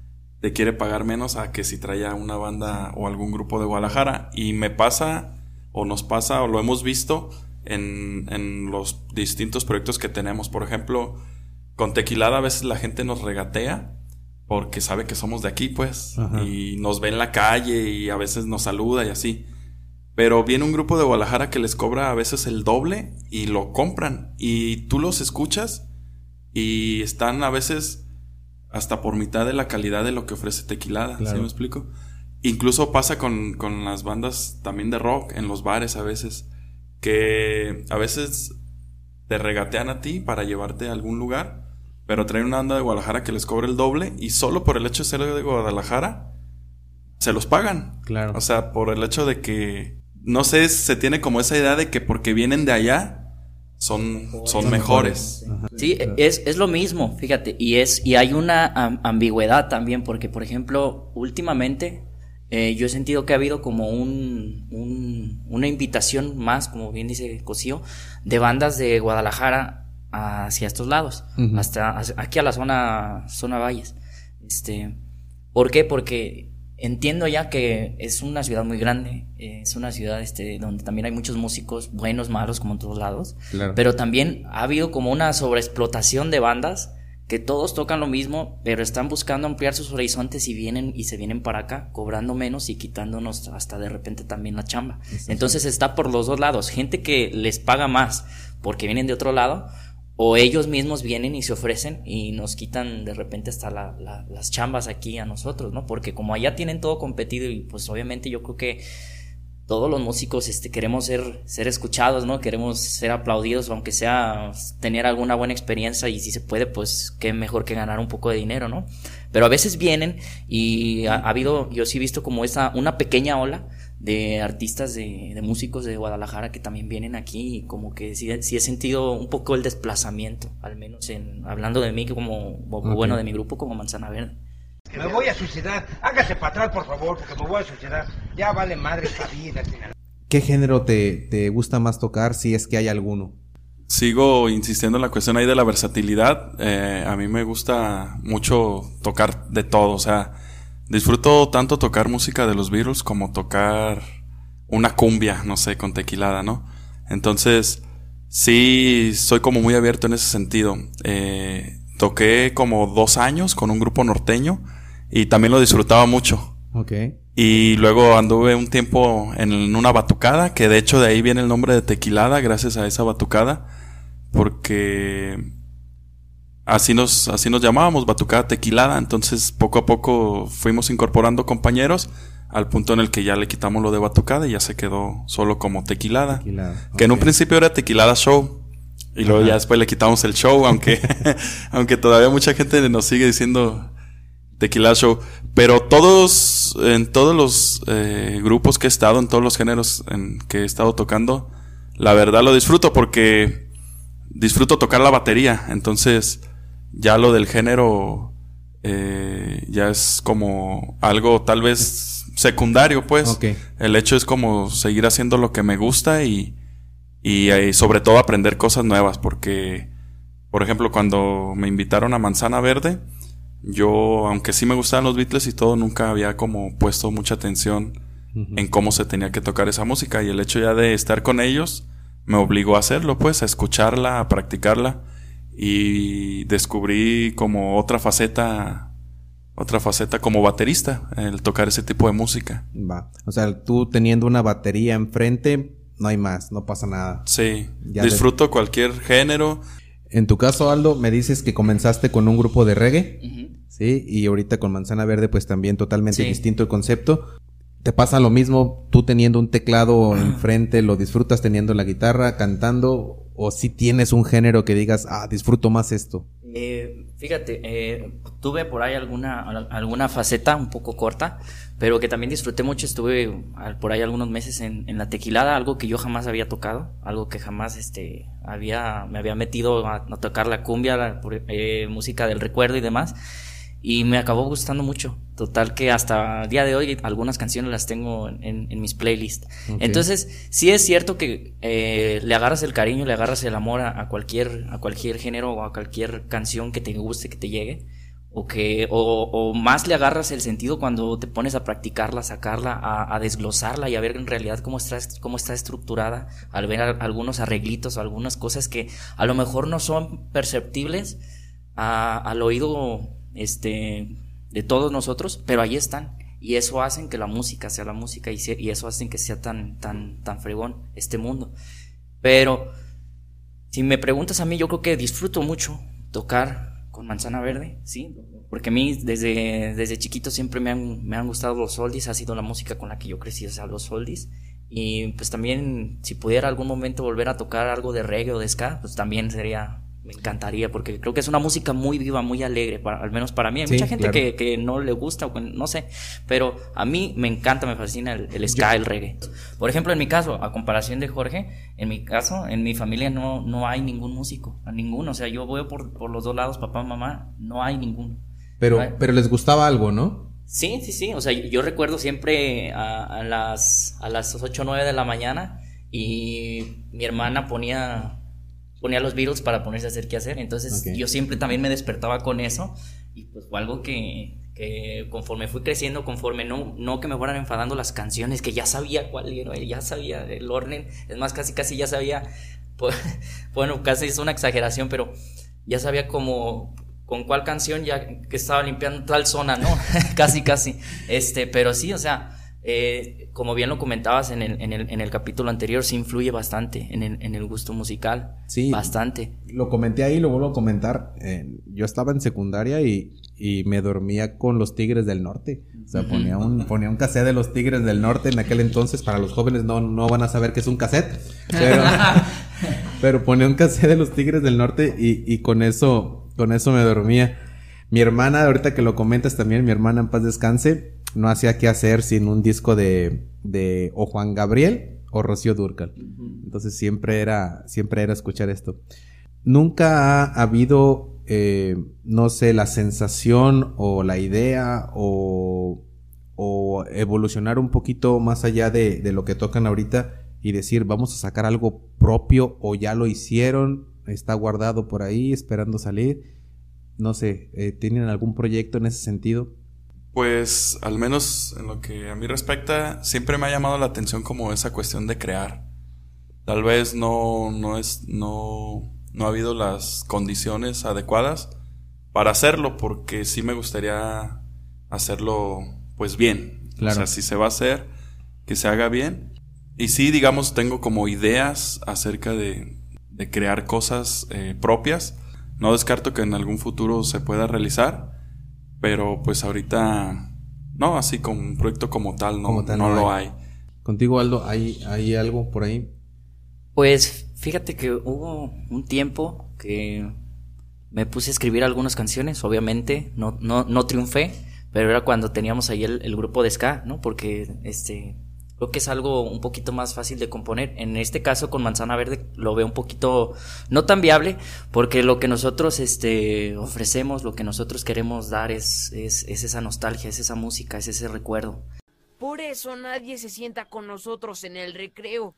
te quiere pagar menos a que si traía una banda o algún grupo de Guadalajara. Y me pasa, o nos pasa, o lo hemos visto en, en los distintos proyectos que tenemos. Por ejemplo, con Tequilada a veces la gente nos regatea porque sabe que somos de aquí, pues, Ajá. y nos ve en la calle y a veces nos saluda y así. Pero viene un grupo de Guadalajara que les cobra a veces el doble y lo compran. Y tú los escuchas y están a veces hasta por mitad de la calidad de lo que ofrece Tequilada. ¿Sí Claro. me explico? Incluso pasa con, con las bandas también de rock en los bares a veces. Que a veces te regatean a ti para llevarte a algún lugar. Pero traen una banda de Guadalajara que les cobra el doble. Y solo por el hecho de ser de Guadalajara, se los pagan. Claro. O sea, por el hecho de que, no sé, se tiene como esa idea de que porque vienen de allá, son, son mejores. Sí, es, es lo mismo, fíjate, y es y hay una am- ambigüedad también, porque por ejemplo, últimamente eh, yo he sentido que ha habido como un, un- una invitación más, como bien dice Cosío, de bandas de Guadalajara hacia estos lados, hasta aquí a la zona, zona Valles. Este, ¿Por qué? Porque entiendo ya que es una ciudad muy grande, eh, es una ciudad este, donde también hay muchos músicos, buenos, malos, como en todos lados. Claro. Pero también ha habido como una sobreexplotación de bandas que todos tocan lo mismo, pero están buscando ampliar sus horizontes y vienen y se vienen para acá, cobrando menos y quitándonos hasta de repente también la chamba. Entonces está por los dos lados, gente que les paga más porque vienen de otro lado, o ellos mismos vienen y se ofrecen y nos quitan de repente hasta la- la- las chambas aquí a nosotros, ¿no? Porque como allá tienen todo competido y pues obviamente yo creo que todos los músicos este, queremos ser, ser escuchados, ¿no? Queremos ser aplaudidos, aunque sea tener alguna buena experiencia y si se puede, pues qué mejor que ganar un poco de dinero, ¿no? Pero a veces vienen y ha, ha habido, yo sí he visto como esa, una pequeña ola de artistas, de, de músicos de Guadalajara que también vienen aquí y como que sí, sí he sentido un poco el desplazamiento, al menos en, hablando de mí como, bueno, de mi grupo como Manzana Verde. Me voy a suicidar. Hágase para atrás, por favor, porque me voy a suicidar. Ya vale madre esta vida. ¿Qué género te, te gusta más tocar si es que hay alguno? Sigo insistiendo en la cuestión ahí de la versatilidad. Eh, a mí me gusta mucho tocar de todo. O sea, disfruto tanto tocar música de los Beatles como tocar una cumbia, no sé, con tequilada, ¿no? Entonces, sí, soy como muy abierto en ese sentido. Eh, toqué como dos años con un grupo norteño y también lo disfrutaba mucho. Ok. Y luego anduve un tiempo en una batucada, que de hecho de ahí viene el nombre de tequilada, gracias a esa batucada, porque así nos, así nos llamábamos, batucada tequilada, entonces poco a poco fuimos incorporando compañeros al punto en el que ya le quitamos lo de batucada y ya se quedó solo como tequilada. Tequilada, Que en un principio era tequilada show. Y luego Ajá. ya después le quitamos el show, aunque, aunque todavía mucha gente nos sigue diciendo tequila show. Pero todos, en todos los eh, grupos que he estado, en todos los géneros en que he estado tocando, la verdad lo disfruto porque disfruto tocar la batería. Entonces, ya lo del género eh, ya es como algo tal vez secundario, pues. El hecho es como seguir haciendo lo que me gusta y, y, eh, sobre todo aprender cosas nuevas, porque, por ejemplo, cuando me invitaron a Manzana Verde, yo, aunque sí me gustaban los Beatles y todo, nunca había como puesto mucha atención en cómo se tenía que tocar esa música y el hecho ya de estar con ellos me obligó a hacerlo, pues, a escucharla, a practicarla y descubrí como otra faceta, otra faceta como baterista, el tocar ese tipo de música. Va. O sea, tú teniendo una batería enfrente, no hay más, no pasa nada. Sí, Ya de- disfruto cualquier género. En tu caso, Aldo, me dices que comenzaste con un grupo de reggae, ¿sí? Y ahorita con Manzana Verde, pues también totalmente Sí. distinto el concepto. ¿Te pasa lo mismo tú teniendo un teclado enfrente, lo disfrutas teniendo la guitarra, cantando? ¿O si tienes un género que digas, ah, disfruto más esto? Eh, fíjate, eh, tuve por ahí alguna, al- alguna faceta un poco corta, pero que también disfruté mucho. Estuve por ahí algunos meses en, la tequilada, algo que yo jamás había tocado, algo que jamás este, había, me había metido a, tocar la cumbia, la eh, música del recuerdo y demás. Y me acabó gustando mucho. Total que hasta el día de hoy algunas canciones las tengo en, en- en mis playlists. Entonces, sí es cierto que eh, le agarras el cariño, le agarras el amor a, a cualquier, a cualquier género o a cualquier canción que te guste, que te llegue. O que, o, o más le agarras el sentido cuando te pones a practicarla, a sacarla, a, a desglosarla y a ver en realidad cómo está, cómo está estructurada, al ver a- algunos arreglitos o algunas cosas que a lo mejor no son perceptibles a- al oído este, de todos nosotros, pero ahí están. Y eso hacen que la música sea la música y, eso hacen que sea tan, tan, tan fregón este mundo. Pero si me preguntas a mí, yo creo que disfruto mucho tocar con manzana verde, ¿sí? Porque a mí desde, desde chiquito siempre me han, me han gustado los oldies, ha sido la música con la que yo crecí, o sea, los oldies. Y pues también, si pudiera algún momento volver a tocar algo de reggae o de ska, pues también sería, me encantaría, porque creo que es una música muy viva, muy alegre, para, al menos para mí. Hay Sí, mucha gente claro. que, que no le gusta, no sé, pero a mí me encanta, me fascina el, el ska, el reggae. Por ejemplo, en mi caso, a comparación de Jorge, en mi caso, en mi familia no, no hay ningún músico, a ninguno. O sea, yo voy por, por los dos lados, papá, mamá, no hay ninguno. Pero, No hay- pero les gustaba algo, ¿no? Sí, sí, sí. O sea, yo recuerdo siempre a, a las, a las 8 o 9 de la mañana y mi hermana ponía, ponía los Beatles para ponerse a hacer qué hacer. Entonces Ok. yo siempre también me despertaba con eso y pues fue algo que, que conforme fui creciendo, conforme no, no que me fueran enfadando las canciones, que ya sabía cuál era, ya sabía el orden. Es más, casi, casi ya sabía, pues, bueno, casi es una exageración, pero ya sabía como con cuál canción ya que estaba limpiando tal zona, ¿no? casi, casi. Este, pero sí, o sea, eh, como bien lo comentabas en el, en el, en el capítulo anterior, sí influye bastante en el, en el gusto musical. Sí. Bastante. Lo comenté ahí, lo vuelvo a comentar. Eh, yo estaba en secundaria y, y me dormía con los Tigres del Norte. O sea, ponía un, ponía un cassette de los Tigres del Norte en aquel entonces. Para los jóvenes no, no van a saber qué es un cassette. Pero, pero ponía un cassette de los Tigres del Norte y, y con eso, con eso me dormía. Mi hermana, ahorita que lo comentas también, mi hermana en paz descanse, no hacía qué hacer sin un disco de, de o Juan Gabriel o Rocío Durcal. Entonces siempre era, siempre era escuchar esto. Nunca ha habido, eh, no sé, la sensación o la idea o, o evolucionar un poquito más allá de, de lo que tocan ahorita y decir, vamos a sacar algo propio o ya lo hicieron, está guardado por ahí esperando salir. No sé, eh, ¿tienen algún proyecto en ese sentido? Pues al menos en lo que a mí respecta, siempre me ha llamado la atención como esa cuestión de crear. Tal vez no, no es, no, no ha habido las condiciones adecuadas para hacerlo, porque sí me gustaría hacerlo pues bien. O sea, si se va a hacer, que se haga bien. Y sí, digamos, tengo como ideas acerca de, de crear cosas eh, propias. No descarto que en algún futuro se pueda realizar, pero pues ahorita no, así con un proyecto como tal no, no, lo hay. Contigo, Aldo, ¿hay, ¿hay algo por ahí? Pues fíjate que hubo un tiempo que me puse a escribir algunas canciones, obviamente, no, no, no triunfé, pero era cuando teníamos ahí el, el grupo de ska, ¿no? Porque este creo que es algo un poquito más fácil de componer. En este caso con Manzana Verde lo veo un poquito no tan viable porque lo que nosotros este, ofrecemos, lo que nosotros queremos dar es, es, es esa nostalgia, es esa música, es ese recuerdo. Por eso nadie se sienta con nosotros en el recreo.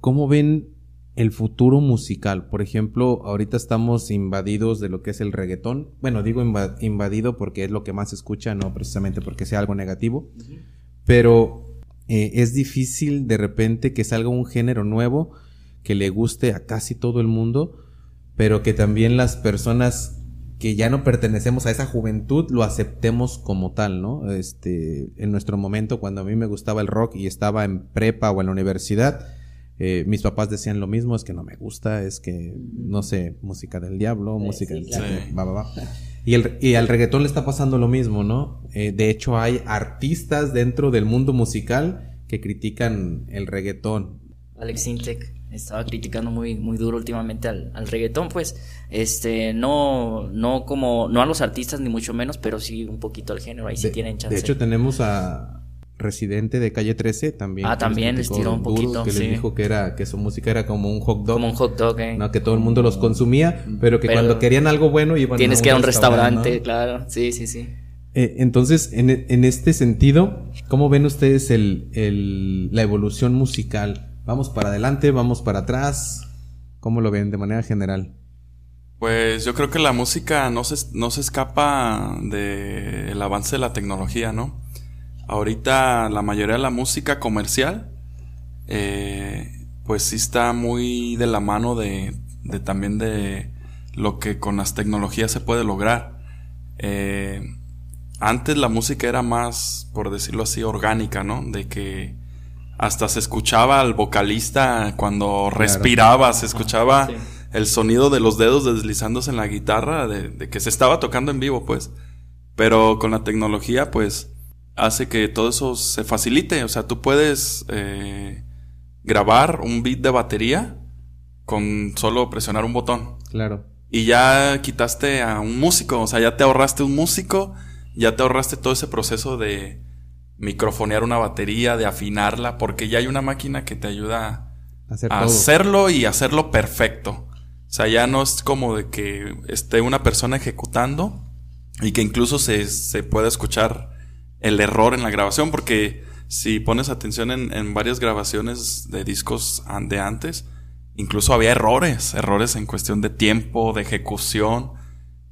¿Cómo ven el futuro musical? Por ejemplo, ahorita estamos invadidos de lo que es el reggaetón. Bueno, digo invadido porque es lo que más se escucha, no precisamente porque sea algo negativo. Pero eh, es difícil de repente que salga un género nuevo que le guste a casi todo el mundo, pero que también las personas que ya no pertenecemos a esa juventud lo aceptemos como tal, ¿no? Este, en nuestro momento, cuando a mí me gustaba el rock y estaba en prepa o en la universidad, eh, mis papás decían lo mismo, es que no me gusta, es que, no sé, música del diablo, música del... Y, el, y al reggaetón le está pasando lo mismo, ¿no? Eh, de hecho, hay artistas dentro del mundo musical que critican el reggaetón. Alex Intec estaba criticando muy, muy duro últimamente al, al, reggaetón, pues, este, no, no como, no a los artistas ni mucho menos, pero sí un poquito al género, ahí sí tienen chance. De hecho, tenemos a Residente de Calle 13 también. Ah, también les tiró un poquito, Que les dijo que era, que su música era como un hot dog. Como un hot dog, eh. No, que todo el mundo los consumía, pero que cuando querían algo bueno iban Tienes que ir a un restaurante, claro, sí, sí, sí. Eh, entonces, en, en, este sentido, ¿cómo ven ustedes el, el, la evolución musical? ¿Vamos para adelante? ¿Vamos para atrás? ¿Cómo lo ven de manera general? Pues yo creo que la música no se, no se escapa del avance de la tecnología, ¿no? Ahorita la mayoría de la música comercial, eh, pues sí está muy de la mano de, de, también de lo que con las tecnologías se puede lograr. Eh, antes la música era más, por decirlo así, orgánica, ¿no? De que hasta se escuchaba al vocalista cuando respiraba, se escuchaba el sonido de los dedos deslizándose en la guitarra, de, de, que se estaba tocando en vivo, pues. Pero con la tecnología, pues, hace que todo eso se facilite. O sea, tú puedes eh, grabar un beat de batería con solo presionar un botón. Claro. Y ya quitaste a un músico, o sea, ya te ahorraste un músico, ya te ahorraste todo ese proceso de microfonear una batería, de afinarla, porque ya hay una máquina que te ayuda a hacerlo y hacerlo perfecto. O sea, ya no es como de que esté una persona ejecutando y que incluso se, se pueda escuchar el error en la grabación, porque si pones atención en, varias grabaciones de discos de antes, incluso había errores, errores en cuestión de tiempo, de ejecución,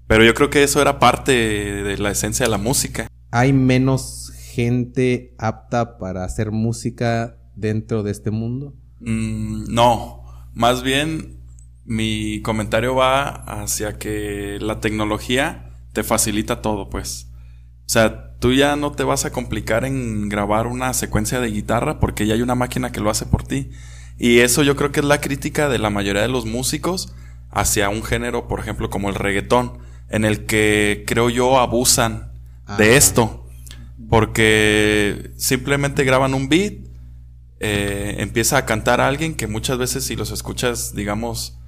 pero yo creo que eso era parte de la esencia de la música. ¿Hay menos gente apta para hacer música dentro de este mundo? Mm, no, más bien mi comentario va hacia que la tecnología te facilita todo, pues. O sea, tú ya no te vas a complicar en grabar una secuencia de guitarra porque ya hay una máquina que lo hace por ti. Y eso yo creo que es la crítica de la mayoría de los músicos hacia un género, por ejemplo, como el reggaetón, en el que creo yo abusan de esto. Porque simplemente graban un beat, eh, empieza a cantar a alguien que muchas veces si los escuchas, digamos,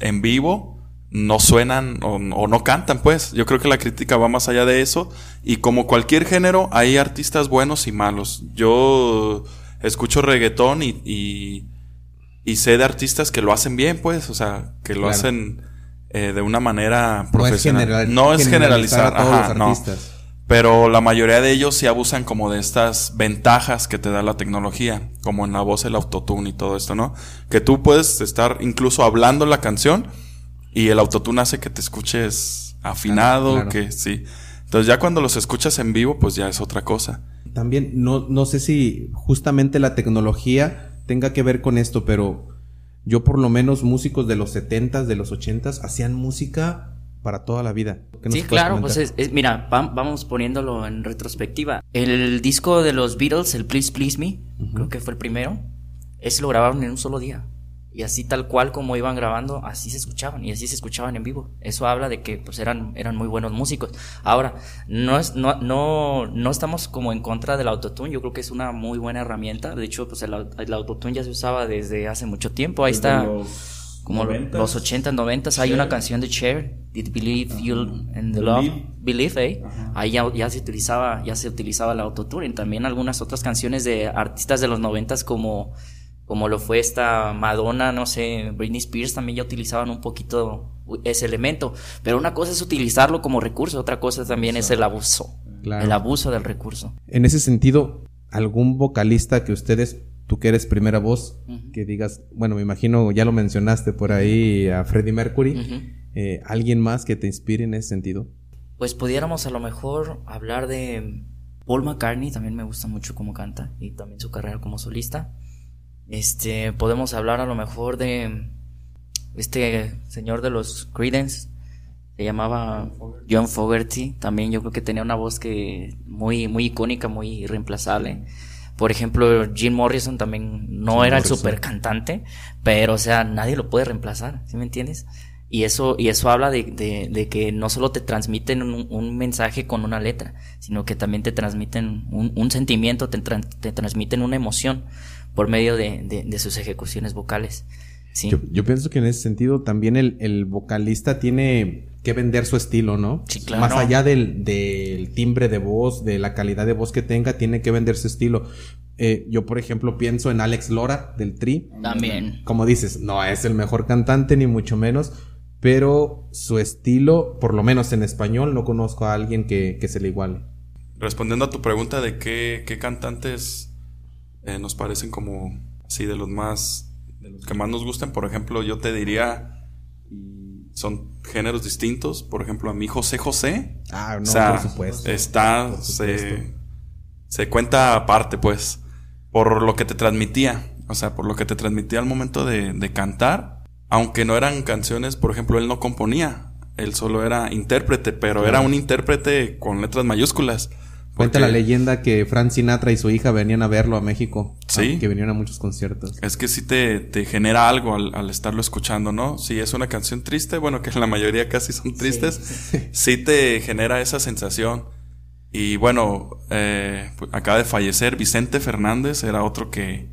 en vivo, no suenan o, no cantan, pues. Yo creo que la crítica va más allá de eso. Y como cualquier género, hay artistas buenos y malos. Yo escucho reggaetón y, y, sé de artistas que lo hacen bien, pues. O sea, que lo hacen eh, de una manera profesional. No es, generalizar, Ajá, no. Pero la mayoría de ellos sí abusan como de estas ventajas que te da la tecnología, como en la voz, el autotune y todo esto, ¿no? Que tú puedes estar incluso hablando la canción y el autotune hace que te escuches afinado, que sí. Entonces ya cuando los escuchas en vivo, pues ya es otra cosa. También, no, no sé si justamente la tecnología tenga que ver con esto, pero yo por lo menos músicos de los 70s, de los 80s, hacían música para toda la vida. ¿Qué nos Sí, claro, comentar? pues es, es- mira, va- vamos poniéndolo en retrospectiva. El disco de los Beatles, el Please Please Me, creo que fue el primero, ese lo grabaron en un solo día. Y así tal cual como iban grabando, así se escuchaban y así se escuchaban en vivo. Eso habla de que pues eran, eran muy buenos músicos. Ahora, no es, no, no, no estamos como en contra del autotune, yo creo que es una muy buena herramienta. De hecho, pues el, el autotune ya se usaba desde hace mucho tiempo. Ahí Desde está los como 90s. los 80, 90, hay una canción de Cher, Did Believe You in the Love, Believe. Eh. Ahí ya, ya se utilizaba, ya se utilizaba el autotune. También algunas otras canciones de artistas de los 90 como como lo fue esta Madonna, no sé, Britney Spears también ya utilizaban un poquito ese elemento, pero una cosa es utilizarlo como recurso, otra cosa también es el abuso. Claro. El abuso del recurso. En ese sentido, algún vocalista que ustedes, tú que eres primera voz, que digas, bueno, me imagino, ya lo mencionaste por ahí a Freddie Mercury, eh, alguien más que te inspire en ese sentido. Pues pudiéramos a lo mejor hablar de Paul McCartney, también me gusta mucho cómo canta y también su carrera como solista. Este, podemos hablar a lo mejor de este señor de los Creedence, se llamaba John Fogerty, también yo creo que tenía una voz que muy muy icónica, muy irreemplazable. Por ejemplo, Jim Morrison también no Jim era el super cantante, pero o sea, nadie lo puede reemplazar, ¿sí me entiendes? Y eso, y eso habla de, de- de que no solo te transmiten un, un mensaje con una letra, sino que también te transmiten un, un sentimiento, te, te transmiten una emoción por medio de, de- de sus ejecuciones vocales. Sí. Yo, yo pienso que en ese sentido también el, el vocalista tiene que vender su estilo, ¿no? Sí, claro. Más allá del, del timbre de voz, de la calidad de voz que tenga, tiene que vender su estilo. Eh, yo, por ejemplo, pienso en Alex Lora del Tri. También. Como dices, no es el mejor cantante, ni mucho menos, pero su estilo, por lo menos en español, no conozco a alguien que, que se le iguale. Respondiendo a tu pregunta de qué, qué cantantes eh, nos parecen como así de los más de los que más nos gustan, por ejemplo, yo te diría son géneros distintos, por ejemplo, a mí José José, Ah, no, o sea, por supuesto. está Por supuesto. se se cuenta aparte, pues, por lo que te transmitía, o sea, por lo que te transmitía al momento de, de cantar, aunque no eran canciones, por ejemplo, él no componía, él solo era intérprete, pero Claro. era un intérprete con letras mayúsculas. Cuenta la leyenda que Frank Sinatra y su hija venían a verlo a México. Sí. ah, Que vinieron a muchos conciertos. Es que sí te, te genera algo al, al estarlo escuchando, ¿no? Si es una canción triste, bueno, que la mayoría casi son tristes, sí, te genera esa sensación. Y bueno, eh, pues, acaba de fallecer Vicente Fernández, era otro que,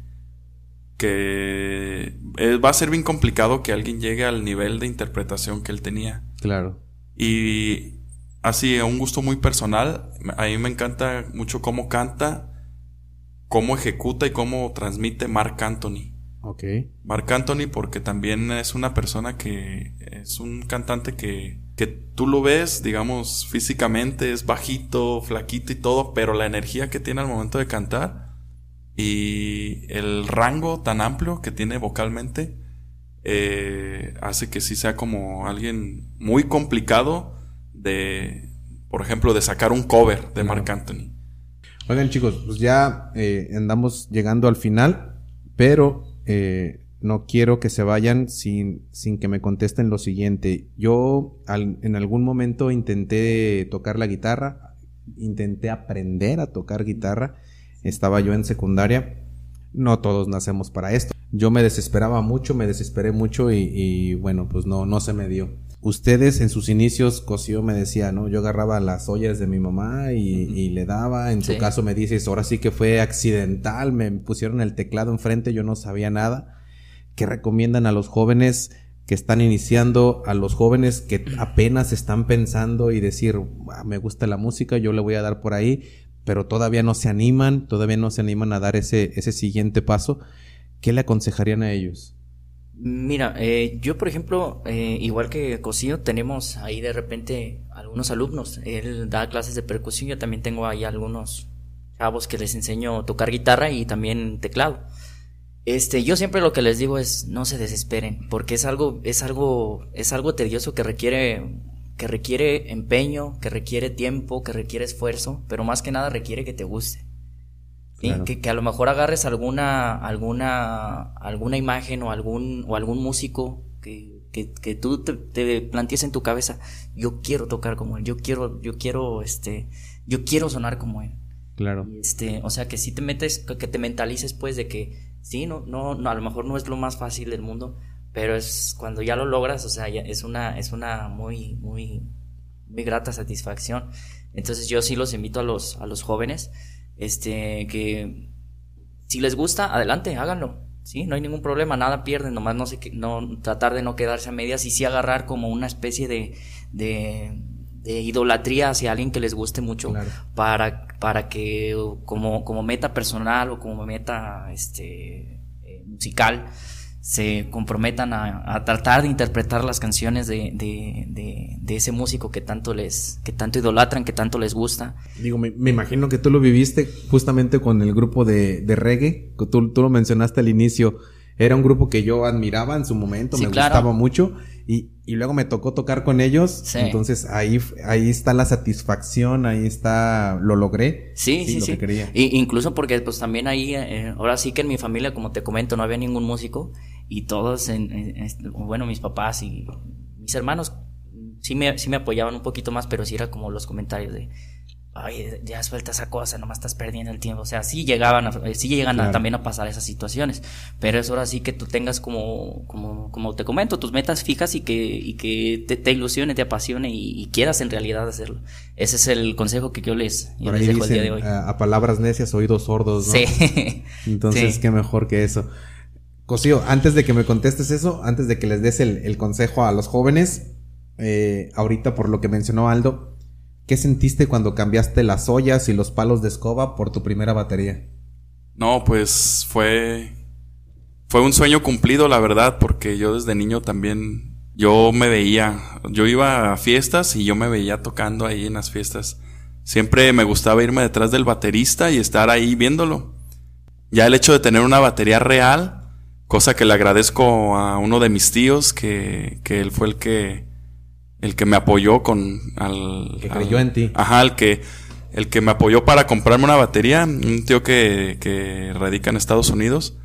que eh, va a ser bien complicado que alguien llegue al nivel de interpretación que él tenía. Claro. Y así, a un gusto muy personal, a mí me encanta mucho cómo canta, cómo ejecuta y cómo transmite Mark Anthony. Ok. Marc Anthony porque también es una persona que es un cantante que, que tú lo ves, digamos, físicamente, es bajito, flaquito y todo, pero la energía que tiene al momento de cantar y el rango tan amplio que tiene vocalmente eh, hace que sí sea como alguien muy complicado de, por ejemplo, de sacar un cover de Marc Anthony. Oigan chicos, pues ya eh, andamos llegando al final, pero eh, no quiero que se vayan sin, sin que me contesten lo siguiente. Yo al- en algún momento intenté tocar la guitarra, intenté aprender a tocar guitarra, estaba yo en secundaria, no todos nacemos para esto. Yo me desesperaba mucho, me desesperé mucho y, y, bueno, pues no, no se me dio. Ustedes en sus inicios, Cosío me decía, ¿no? Yo agarraba las ollas de mi mamá y, y le daba. En su Sí. caso me dices, ahora sí que fue accidental, me pusieron el teclado enfrente, yo no sabía nada. ¿Qué recomiendan a los jóvenes que están iniciando, a los jóvenes que apenas están pensando y decir, "Ah, me gusta la música, yo le voy a dar por ahí, pero todavía no se animan, todavía no se animan a dar ese, ese siguiente paso? ¿Qué le aconsejarían a ellos? Mira, eh, yo por ejemplo, eh, igual que Cosío, tenemos ahí de repente algunos alumnos. Él da clases de percusión, yo también tengo ahí algunos chavos que les enseño a tocar guitarra y también teclado. Este, yo siempre lo que les digo es no se desesperen, porque es algo, es algo, es algo tedioso que requiere, que requiere empeño, que requiere tiempo, que requiere esfuerzo, pero más que nada requiere que te guste. ¿Sí? Que, que, a lo mejor agarres alguna, alguna, alguna imagen o algún, o algún músico que, que, que tú te, te, plantees en tu cabeza, yo quiero tocar como él, yo quiero, yo quiero, este, yo quiero sonar como él. Claro. Este, o sea, que si te metes, que te mentalices pues de que, sí, no, no, no, a lo mejor no es lo más fácil del mundo, pero es cuando ya lo logras, o sea, ya es una, es una muy, muy, muy grata satisfacción. Entonces yo sí los invito a los, a los jóvenes, este, que si les gusta, adelante, háganlo. Sí, no hay ningún problema, nada pierden, nomás no sé no tratar de no quedarse a medias y sí agarrar como una especie de, de, de idolatría hacia alguien que les guste mucho Claro. para, para que como, como meta personal o como meta este eh, musical se comprometan a, a tratar de interpretar las canciones de, de, de, ese músico que tanto les, que tanto idolatran, que tanto les gusta. Digo, me, me imagino que tú lo viviste justamente con el grupo de, de reggae, que tú, tú lo mencionaste al inicio. Era un grupo que yo admiraba en su momento, Sí, me claro. gustaba mucho y, y luego me tocó tocar con ellos. Sí. Entonces ahí, ahí está la satisfacción, ahí está, lo logré. Sí, sí, lo sí. que quería. Y, incluso porque pues también ahí, eh, ahora sí que en mi familia, como te comento, no había ningún músico y todos, en- bueno, mis papás y mis hermanos sí me, sí me apoyaban un poquito más, pero sí era como los comentarios de, ay, ya suelta esa cosa, nomás estás perdiendo el tiempo. O sea, sí llegaban, a, eh, sí llegan a- Claro. también a pasar esas situaciones, pero es ahora sí que tú tengas como, como, como te comento, tus metas fijas y que, y que te, te ilusione, te apasione y, y quieras en realidad hacerlo. Ese es el consejo que yo les, yo les dejo el día de dicen, hoy. a, a palabras necias, oídos sordos, ¿no? Sí. Entonces, Sí. qué mejor que eso. Cosío, antes de que me contestes eso, antes de que les des el, el consejo a los jóvenes, eh, ahorita por lo que mencionó Aldo, ¿qué sentiste cuando cambiaste las ollas y los palos de escoba por tu primera batería? No, pues fue fue un sueño cumplido, la verdad, porque yo desde niño también yo me veía, yo iba a fiestas y yo me veía tocando ahí en las fiestas. Siempre me gustaba irme detrás del baterista y estar ahí viéndolo. Ya el hecho de tener una batería real, cosa que le agradezco a uno de mis tíos que, que él fue el que el que me apoyó con al Que al- creyó en ti. Ajá, el que el que me apoyó para comprarme una batería, un tío que, que radica en Estados Unidos.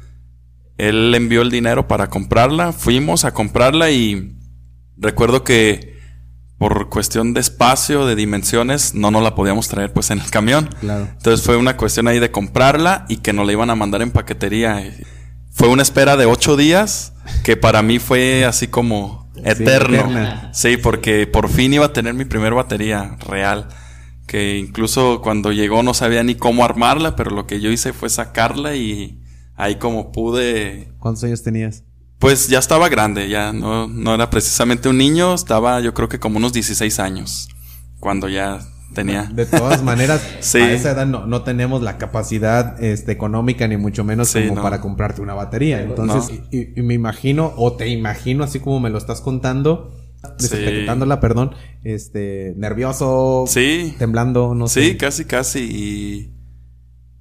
Él envió el dinero para comprarla, fuimos a comprarla y recuerdo que por cuestión de espacio, de dimensiones, no nos la podíamos traer pues en el camión. Claro. Entonces fue una cuestión ahí de comprarla y que nos la iban a mandar en paquetería. Fue una espera de ocho días que para mí fue así como eterno. eterna. Sí, porque por fin iba a tener mi primer batería real. Que incluso cuando llegó no sabía ni cómo armarla, pero lo que yo hice fue sacarla y ahí como pude ¿Cuántos años tenías? pues ya estaba grande, ya no, no era precisamente un niño, estaba yo creo que como unos 16 años, cuando ya tenía. De todas maneras, Sí. a esa edad no, no tenemos la capacidad este, económica ni mucho menos Sí, como no. para comprarte una batería. Entonces, y, y- y me imagino, o te imagino, así como me lo estás contando, Sí. desinterpretándola, perdón, este, nervioso, Sí. temblando, no sí, sé. casi, casi. Y,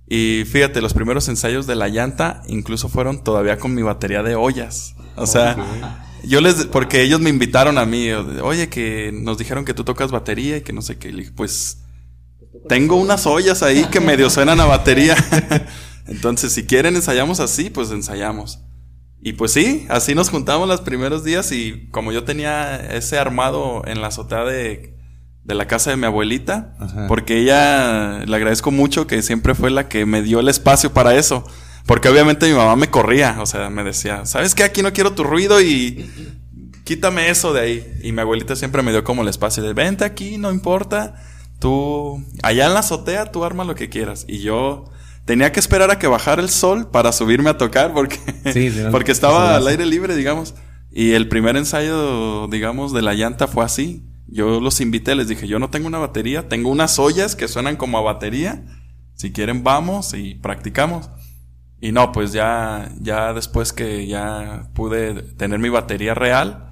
y fíjate, los primeros ensayos de la llanta incluso fueron todavía con mi batería de ollas. O sea, yo les, porque ellos me invitaron a mí, oye, que nos dijeron que tú tocas batería y que no sé qué. Y le dije, pues, tengo unas ollas ahí que medio suenan a batería. Entonces, si quieren ensayamos así, pues ensayamos. Y pues sí, así nos juntamos los primeros días y como yo tenía ese armado en la azotea de, de la casa de mi abuelita, Ajá. porque ella le agradezco mucho que siempre fue la que me dio el espacio para eso. Porque obviamente mi mamá me corría, o sea, me decía, ¿sabes qué? Aquí no quiero tu ruido y quítame eso de ahí. Y mi abuelita siempre me dio como el espacio de, vente aquí, no importa, tú, allá en la azotea, tú arma lo que quieras. Y yo tenía que esperar a que bajara el sol para subirme a tocar porque, Sí, sí, no, porque estaba al aire libre, digamos. Y el primer ensayo, digamos, de la llanta fue así. Yo los invité, les dije, yo no tengo una batería, tengo unas ollas que suenan como a batería. Si quieren, vamos y practicamos. Y no, pues ya, ya después que ya pude tener mi batería real,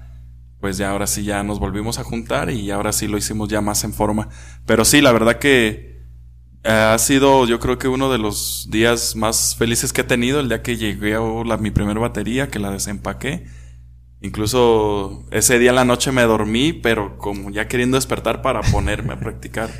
pues ya ahora sí ya nos volvimos a juntar y ahora sí lo hicimos ya más en forma. Pero sí, la verdad que eh, ha sido yo creo que uno de los días más felices que he tenido, el día que llegué a mi primera batería, que la desempaqué. Incluso ese día en la noche me dormí, pero como ya queriendo despertar para ponerme a practicar.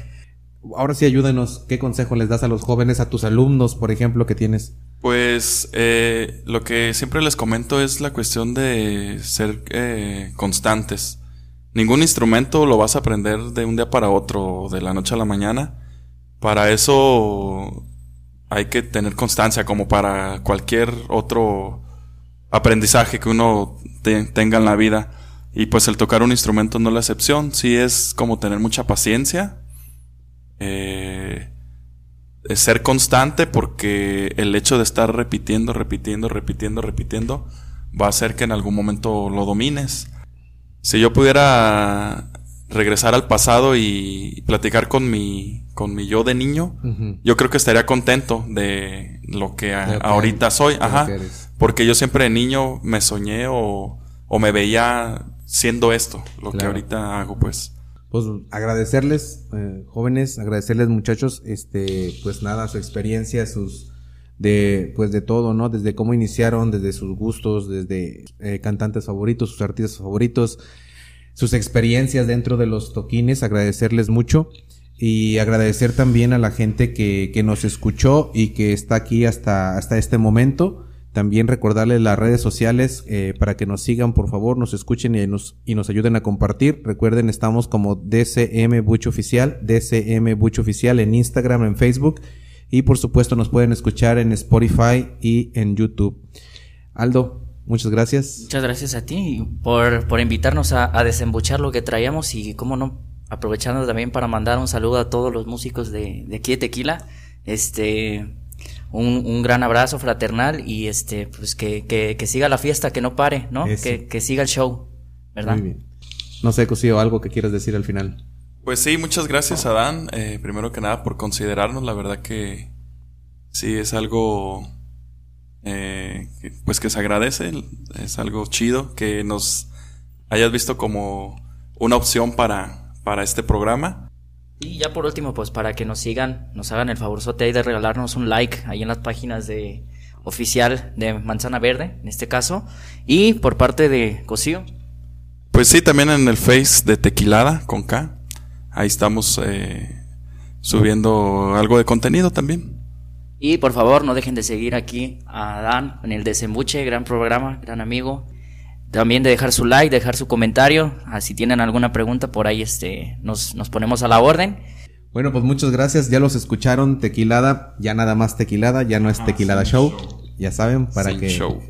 Ahora sí, ayúdanos. ¿Qué consejo les das a los jóvenes, a tus alumnos, por ejemplo, que tienes? Pues eh, lo que siempre les comento es la cuestión de ser eh, constantes. Ningún instrumento lo vas a aprender de un día para otro, de la noche a la mañana. Para eso hay que tener constancia, como para cualquier otro aprendizaje que uno tenga en la vida. Y pues el tocar un instrumento no es la excepción. Sí es como tener mucha paciencia. Eh, ser constante porque el hecho de estar repitiendo, repitiendo, repitiendo, repitiendo va a hacer que en algún momento lo domines. Si yo pudiera regresar al pasado y platicar con mi, con mi yo de niño, yo creo que estaría contento de lo que, ahorita soy. Ajá. Porque yo siempre de niño me soñé o, o me veía siendo esto, lo que ahorita hago, pues pues agradecerles, eh, jóvenes, agradecerles muchachos, este, pues nada, su experiencia, sus, de, pues de todo, ¿no? Desde cómo iniciaron, desde sus gustos, desde eh, cantantes favoritos, sus artistas favoritos, sus experiencias dentro de los toquines, agradecerles mucho y agradecer también a la gente que, que nos escuchó y que está aquí hasta, hasta este momento. También recordarles las redes sociales eh, para que nos sigan, por favor, nos escuchen y nos, y nos ayuden a compartir. Recuerden, estamos como DCM Bucho Oficial, DCM Bucho Oficial en Instagram, en Facebook y por supuesto nos pueden escuchar en Spotify y en YouTube. Aldo, muchas gracias. Muchas gracias a ti por, por invitarnos a, a desembuchar lo que traíamos y, cómo no, aprovechando también para mandar un saludo a todos los músicos de, de aquí de Tequila. Este un, gran abrazo fraternal y este, pues que, que, siga la fiesta, que no pare, ¿no? Que, que, siga el show, ¿verdad? Muy bien. No sé, Cosío, algo que quieras decir al final. Pues sí, muchas gracias, Adán. Eh, primero que nada, por considerarnos. La verdad que sí es algo, eh, pues que se agradece. Es algo chido que nos hayas visto como una opción para, para este programa. Y ya por último, pues para que nos sigan, nos hagan el favorzote ahí de regalarnos un like ahí en las páginas de oficial de Manzana Verde, en este caso, y por parte de Cosío. Pues sí, también en el Face de Tequilada con K. Ahí estamos eh, subiendo algo de contenido también. Y por favor, no dejen de seguir aquí a Dan en el Desembuche, gran programa, gran amigo. También de dejar su like, dejar su comentario. Ah, si tienen alguna pregunta, por ahí este, nos, ponemos a la orden. Bueno, pues muchas gracias. Ya los escucharon, Tequilada. Ya nada más Tequilada, ya no es ah, Tequilada show. Ya saben, para que. Show.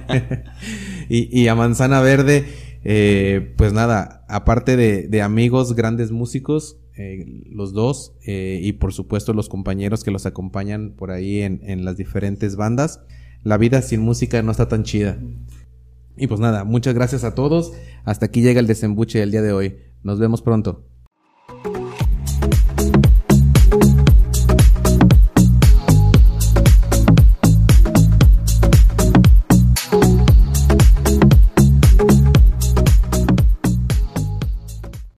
y, a Manzana Verde, eh, pues nada, aparte de, amigos, grandes músicos, eh, los dos, eh, y por supuesto los compañeros que los acompañan por ahí en, en las diferentes bandas. La vida sin música no está tan chida. Y pues nada, muchas gracias a todos. Hasta aquí llega el desembuche del día de hoy. Nos vemos pronto.